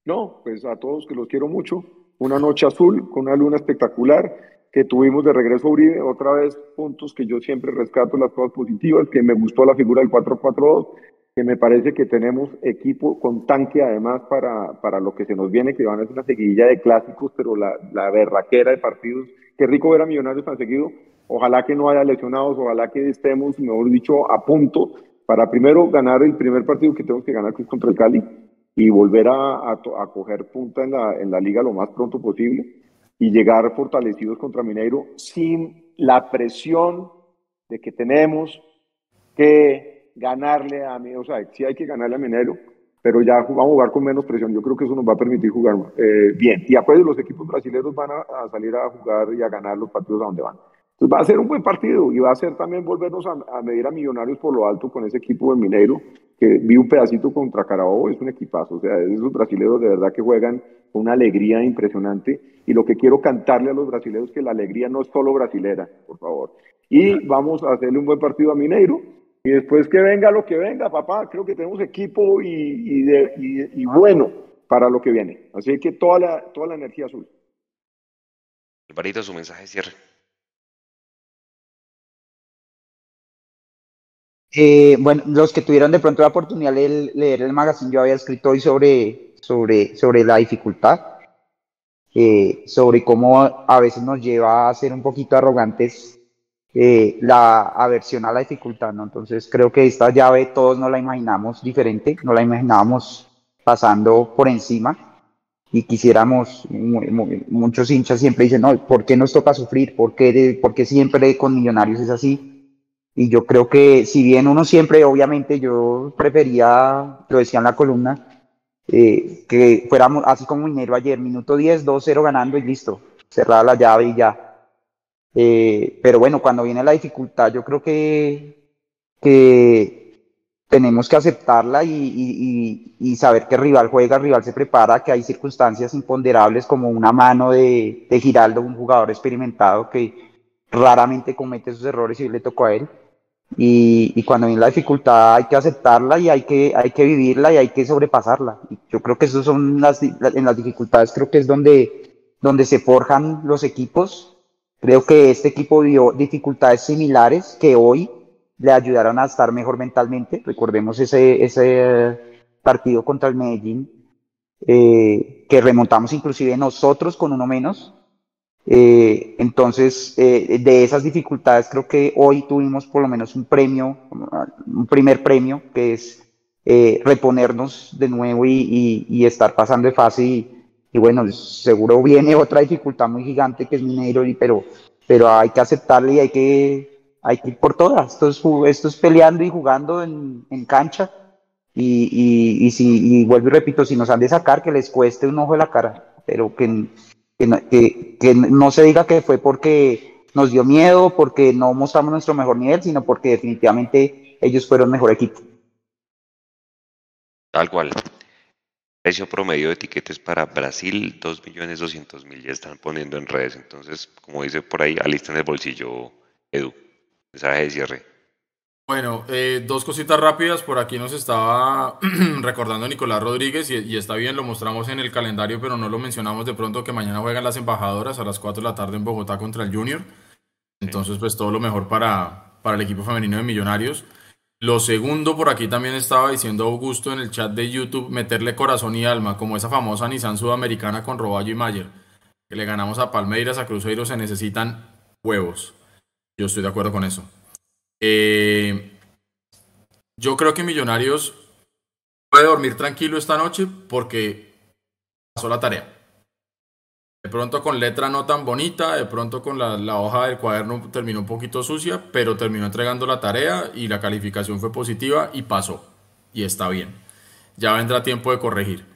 No, pues a todos que los quiero mucho. Una noche azul con una luna espectacular. que tuvimos de regreso a Uribe, otra vez puntos que yo siempre rescato las cosas positivas, que me gustó la figura del 4-4-2, que me parece que tenemos equipo con tanque además para, para lo que se nos viene, que van a ser una seguidilla de clásicos, pero la, la berraquera de partidos, qué rico ver a Millonarios tan seguido, ojalá que no haya lesionados, ojalá que estemos, mejor dicho, a punto para primero ganar el primer partido que tenemos que ganar que es contra el Cali y volver a, a, coger punta en la, en la liga lo más pronto posible y llegar fortalecidos contra Mineiro sin la presión de que tenemos que ganarle a mí, o sea, sí hay que ganarle a Mineiro, pero ya vamos a jugar con menos presión. Yo creo que eso nos va a permitir jugar eh, bien. Y después los equipos brasileños van a, a, salir a jugar y a ganar los partidos a donde van. Entonces va a ser un buen partido y va a ser también volvernos a, a medir a Millonarios por lo alto con ese equipo de Mineiro, que vi un pedacito contra Carabobo, es un equipazo. O sea, esos brasileños de verdad que juegan con una alegría impresionante y lo que quiero cantarle a los brasileños es que la alegría no es solo brasilera, por favor. Y vamos a hacerle un buen partido a Mineiro y después que venga lo que venga, papá, creo que tenemos equipo y, y, de, y, y bueno para lo que viene. Así que toda la, toda la energía azul. Alvarito, su mensaje de cierre. Eh, bueno, los que tuvieron de pronto la oportunidad de leer el magazine, yo había escrito hoy sobre, sobre, sobre la dificultad eh, sobre cómo a veces nos lleva a ser un poquito arrogantes eh, la aversión a la dificultad, ¿no? Entonces creo que esta llave todos no la imaginamos diferente, no la imaginábamos pasando por encima y quisiéramos, muchos hinchas siempre dicen, no, ¿por qué nos toca sufrir? ¿Por qué, ¿Por qué siempre con Millonarios es así? Y yo creo que si bien uno siempre, obviamente yo prefería, lo decía en la columna, eh, que fuéramos así como Minero ayer, minuto 10, 2-0 ganando y listo, cerrada la llave y ya. Eh, pero bueno, cuando viene la dificultad, yo creo que, que tenemos que aceptarla y, y, y, saber que el rival juega, el rival se prepara, que hay circunstancias imponderables como una mano de, de Giraldo, un jugador experimentado que raramente comete esos errores y le tocó a él. Y, y, cuando viene la dificultad hay que aceptarla y hay que, hay que vivirla y hay que sobrepasarla. Yo creo que eso son las, en las dificultades, creo que es donde, donde se forjan los equipos. Creo que este equipo vio dificultades similares que hoy le ayudaron a estar mejor mentalmente. Recordemos ese, ese partido contra el Medellín, eh, que remontamos inclusive nosotros con uno menos, eh, entonces, eh, de esas dificultades creo que hoy tuvimos por lo menos un premio, un primer premio, que es eh, reponernos de nuevo y, y, y, estar pasando de fase. Y, y, bueno, seguro viene otra dificultad muy gigante que es Mineiro, y, pero, pero hay que aceptarle y hay que, hay que ir por todas. Esto es, esto es peleando y jugando en, en cancha. Y, y, y, si, y vuelvo y repito, si nos han de sacar, que les cueste un ojo de la cara, pero que que que, que no se diga que fue porque nos dio miedo, porque no mostramos nuestro mejor nivel, sino porque definitivamente ellos fueron mejor equipo. Tal cual. Precio promedio de etiquetes para Brasil, 2.200.000 ya están poniendo en redes. Entonces, como dice por ahí, alista en el bolsillo, Edu. Mensaje de cierre. Bueno, eh, dos cositas rápidas. Por aquí nos estaba recordando Nicolás Rodríguez y, y, está bien, lo mostramos en el calendario, pero no lo mencionamos de pronto que mañana juegan las embajadoras a las 4 de la tarde en Bogotá contra el Junior. Entonces, pues todo lo mejor para, para el equipo femenino de Millonarios. Lo segundo, por aquí también estaba diciendo Augusto en el chat de YouTube, meterle corazón y alma, como esa famosa Nissan Sudamericana con Roballo y Mayer, que le ganamos a Palmeiras, a Cruzeiro, se necesitan huevos. Yo estoy de acuerdo con eso. Eh, yo creo que Millonarios puede dormir tranquilo esta noche porque pasó la tarea. De pronto con letra no tan bonita, de pronto con la, hoja del cuaderno terminó un poquito sucia, pero terminó entregando la tarea y la calificación fue positiva y pasó. Y está bien. Ya vendrá tiempo de corregir.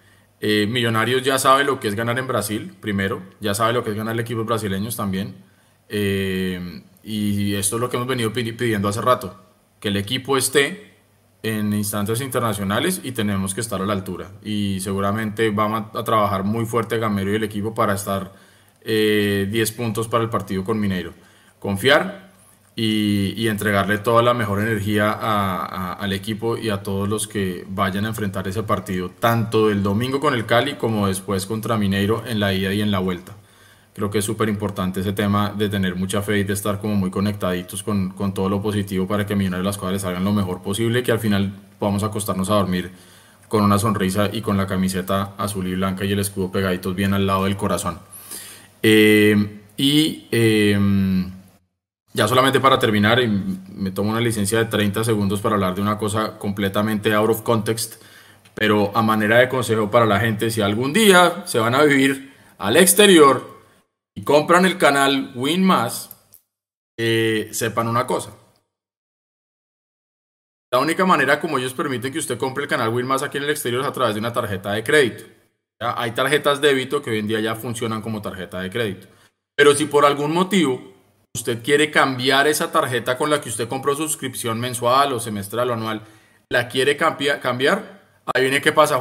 Eh, Millonarios ya sabe lo que es ganar en Brasil, primero. Ya sabe lo que es ganar el equipo brasileños también. Eh, y esto es lo que hemos venido pidiendo hace rato, que el equipo esté en instancias internacionales y tenemos que estar a la altura. Y seguramente vamos a trabajar muy fuerte Gamero y el equipo para estar eh, 10 puntos para el partido con Mineiro. Confiar y, y entregarle toda la mejor energía a, al equipo y a todos los que vayan a enfrentar ese partido, tanto el domingo con el Cali como después contra Mineiro en la ida y en la vuelta. Creo que es súper importante ese tema de tener mucha fe y de estar como muy conectaditos con, con todo lo positivo para que Millonarios las cosas salgan lo mejor posible, que al final podamos acostarnos a dormir con una sonrisa y con la camiseta azul y blanca y el escudo pegaditos bien al lado del corazón. Eh, y eh, ya solamente para terminar, y me tomo una licencia de 30 segundos para hablar de una cosa completamente out of context, pero a manera de consejo para la gente, si algún día se van a vivir al exterior y compran el canal Win eh, sepan una cosa. La única manera como ellos permiten que usted compre el canal Win aquí en el exterior es a través de una tarjeta de crédito. Hay tarjetas débito que hoy en día ya funcionan como tarjeta de crédito. Pero si por algún motivo usted quiere cambiar esa tarjeta con la que usted compró suscripción mensual o semestral o anual, la quiere cambiar, ahí viene qué pasa,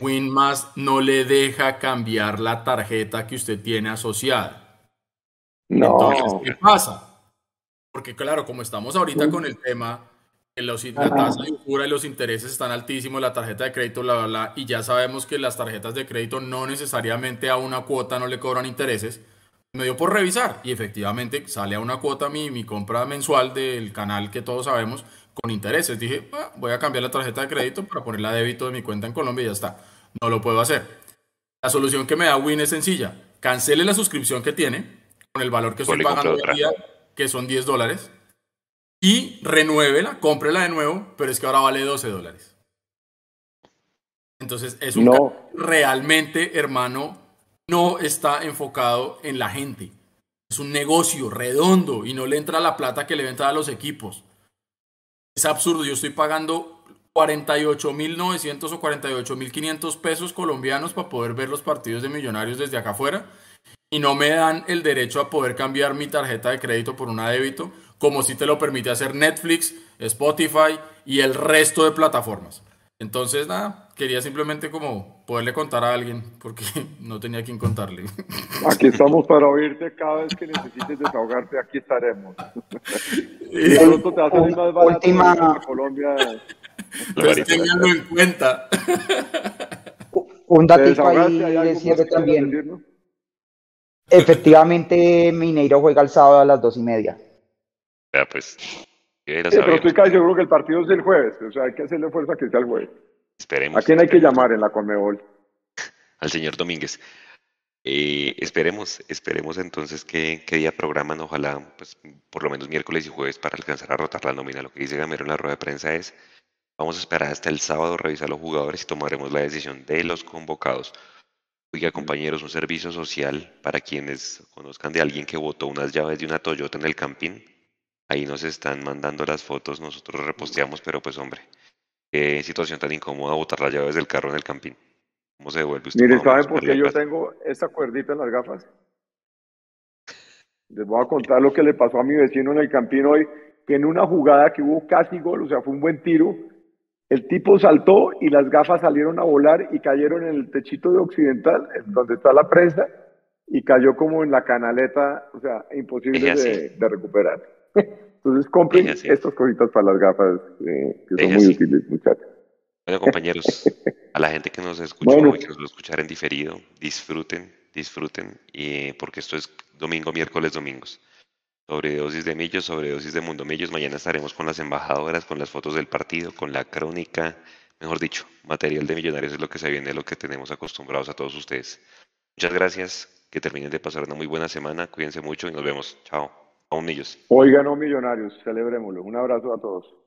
Winmas no le deja cambiar la tarjeta que usted tiene asociada. No. ¿qué pasa? Porque claro, como estamos ahorita con el tema los, la tasa de y los intereses están altísimos, la tarjeta de crédito, bla, bla, bla, y ya sabemos que las tarjetas de crédito no necesariamente a una cuota no le cobran intereses. Me dio por revisar y efectivamente sale a una cuota mi, mi compra mensual del canal que todos sabemos con intereses. Dije, ah, voy a cambiar la tarjeta de crédito para ponerla a débito de mi cuenta en Colombia y ya está. No lo puedo hacer. La solución que me da Win es sencilla. Cancele la suscripción que tiene con el valor que estoy pagando hoy día, que son 10 dólares y renuévela, cómprela de nuevo, pero es que ahora vale 12 dólares. Entonces, es un realmente, hermano, no está enfocado en la gente. Es un negocio redondo y no le entra la plata que le entra a los equipos. Es absurdo, yo estoy pagando 48.900 o 48.500 pesos colombianos para poder ver los partidos de millonarios desde acá afuera y no me dan el derecho a poder cambiar mi tarjeta de crédito por una débito como si te lo permite hacer Netflix, Spotify y el resto de plataformas. Entonces, nada, quería simplemente como poderle contar a alguien, porque no tenía quien contarle. Aquí estamos para oírte cada vez que necesites desahogarte, aquí estaremos. y pronto te más barato Última... Colombia. Pues tenganlo en cuenta. Un datito ahí de cierre también. Efectivamente, Mineiro juega el sábado a las dos y media. Ya, pues. Pero estoy casi seguro que el partido es el jueves. O sea, hay que hacerle fuerza que sea el jueves. Esperemos. ¿A quién hay que llamar en la Conmebol? Al señor Domínguez. Eh, esperemos, esperemos entonces que, día programan, ojalá, pues por lo menos miércoles y jueves para alcanzar a rotar la nómina. Lo que dice Gamero en la rueda de prensa es, vamos a esperar hasta el sábado, revisar los jugadores y tomaremos la decisión de los convocados. Oiga, compañeros, un servicio social para quienes conozcan de alguien que votó unas llaves de una Toyota en el camping. Ahí nos están mandando las fotos, nosotros reposteamos, pero pues hombre, qué situación tan incómoda botar las llaves del carro en el campín. ¿Cómo se devuelve usted? Miren, ¿saben por qué yo tengo esta cuerdita en las gafas? Les voy a contar lo que le pasó a mi vecino en el campín hoy, que en una jugada que hubo casi gol, o sea, fue un buen tiro, el tipo saltó y las gafas salieron a volar y cayeron en el techito de Occidental, donde está la prensa, y cayó como en la canaleta, o sea, imposible de, de recuperar. Entonces compren estas cositas para las gafas, eh, que son muy útiles, muchachos. Bueno, compañeros, a la gente que nos escuchó y que nos lo escuchara en diferido, disfruten, disfruten, y, porque esto es domingo, miércoles, domingos. Sobredosis de Millos, sobredosis de Mundo Millos. Mañana estaremos con las embajadoras, con las fotos del partido, con la crónica. Mejor dicho, material de millonarios es lo que se viene, lo que tenemos acostumbrados a todos ustedes. Muchas gracias, que terminen de pasar una muy buena semana, cuídense mucho y nos vemos. Chao. Oigan, no millonarios, celebrémoslo. Un abrazo a todos.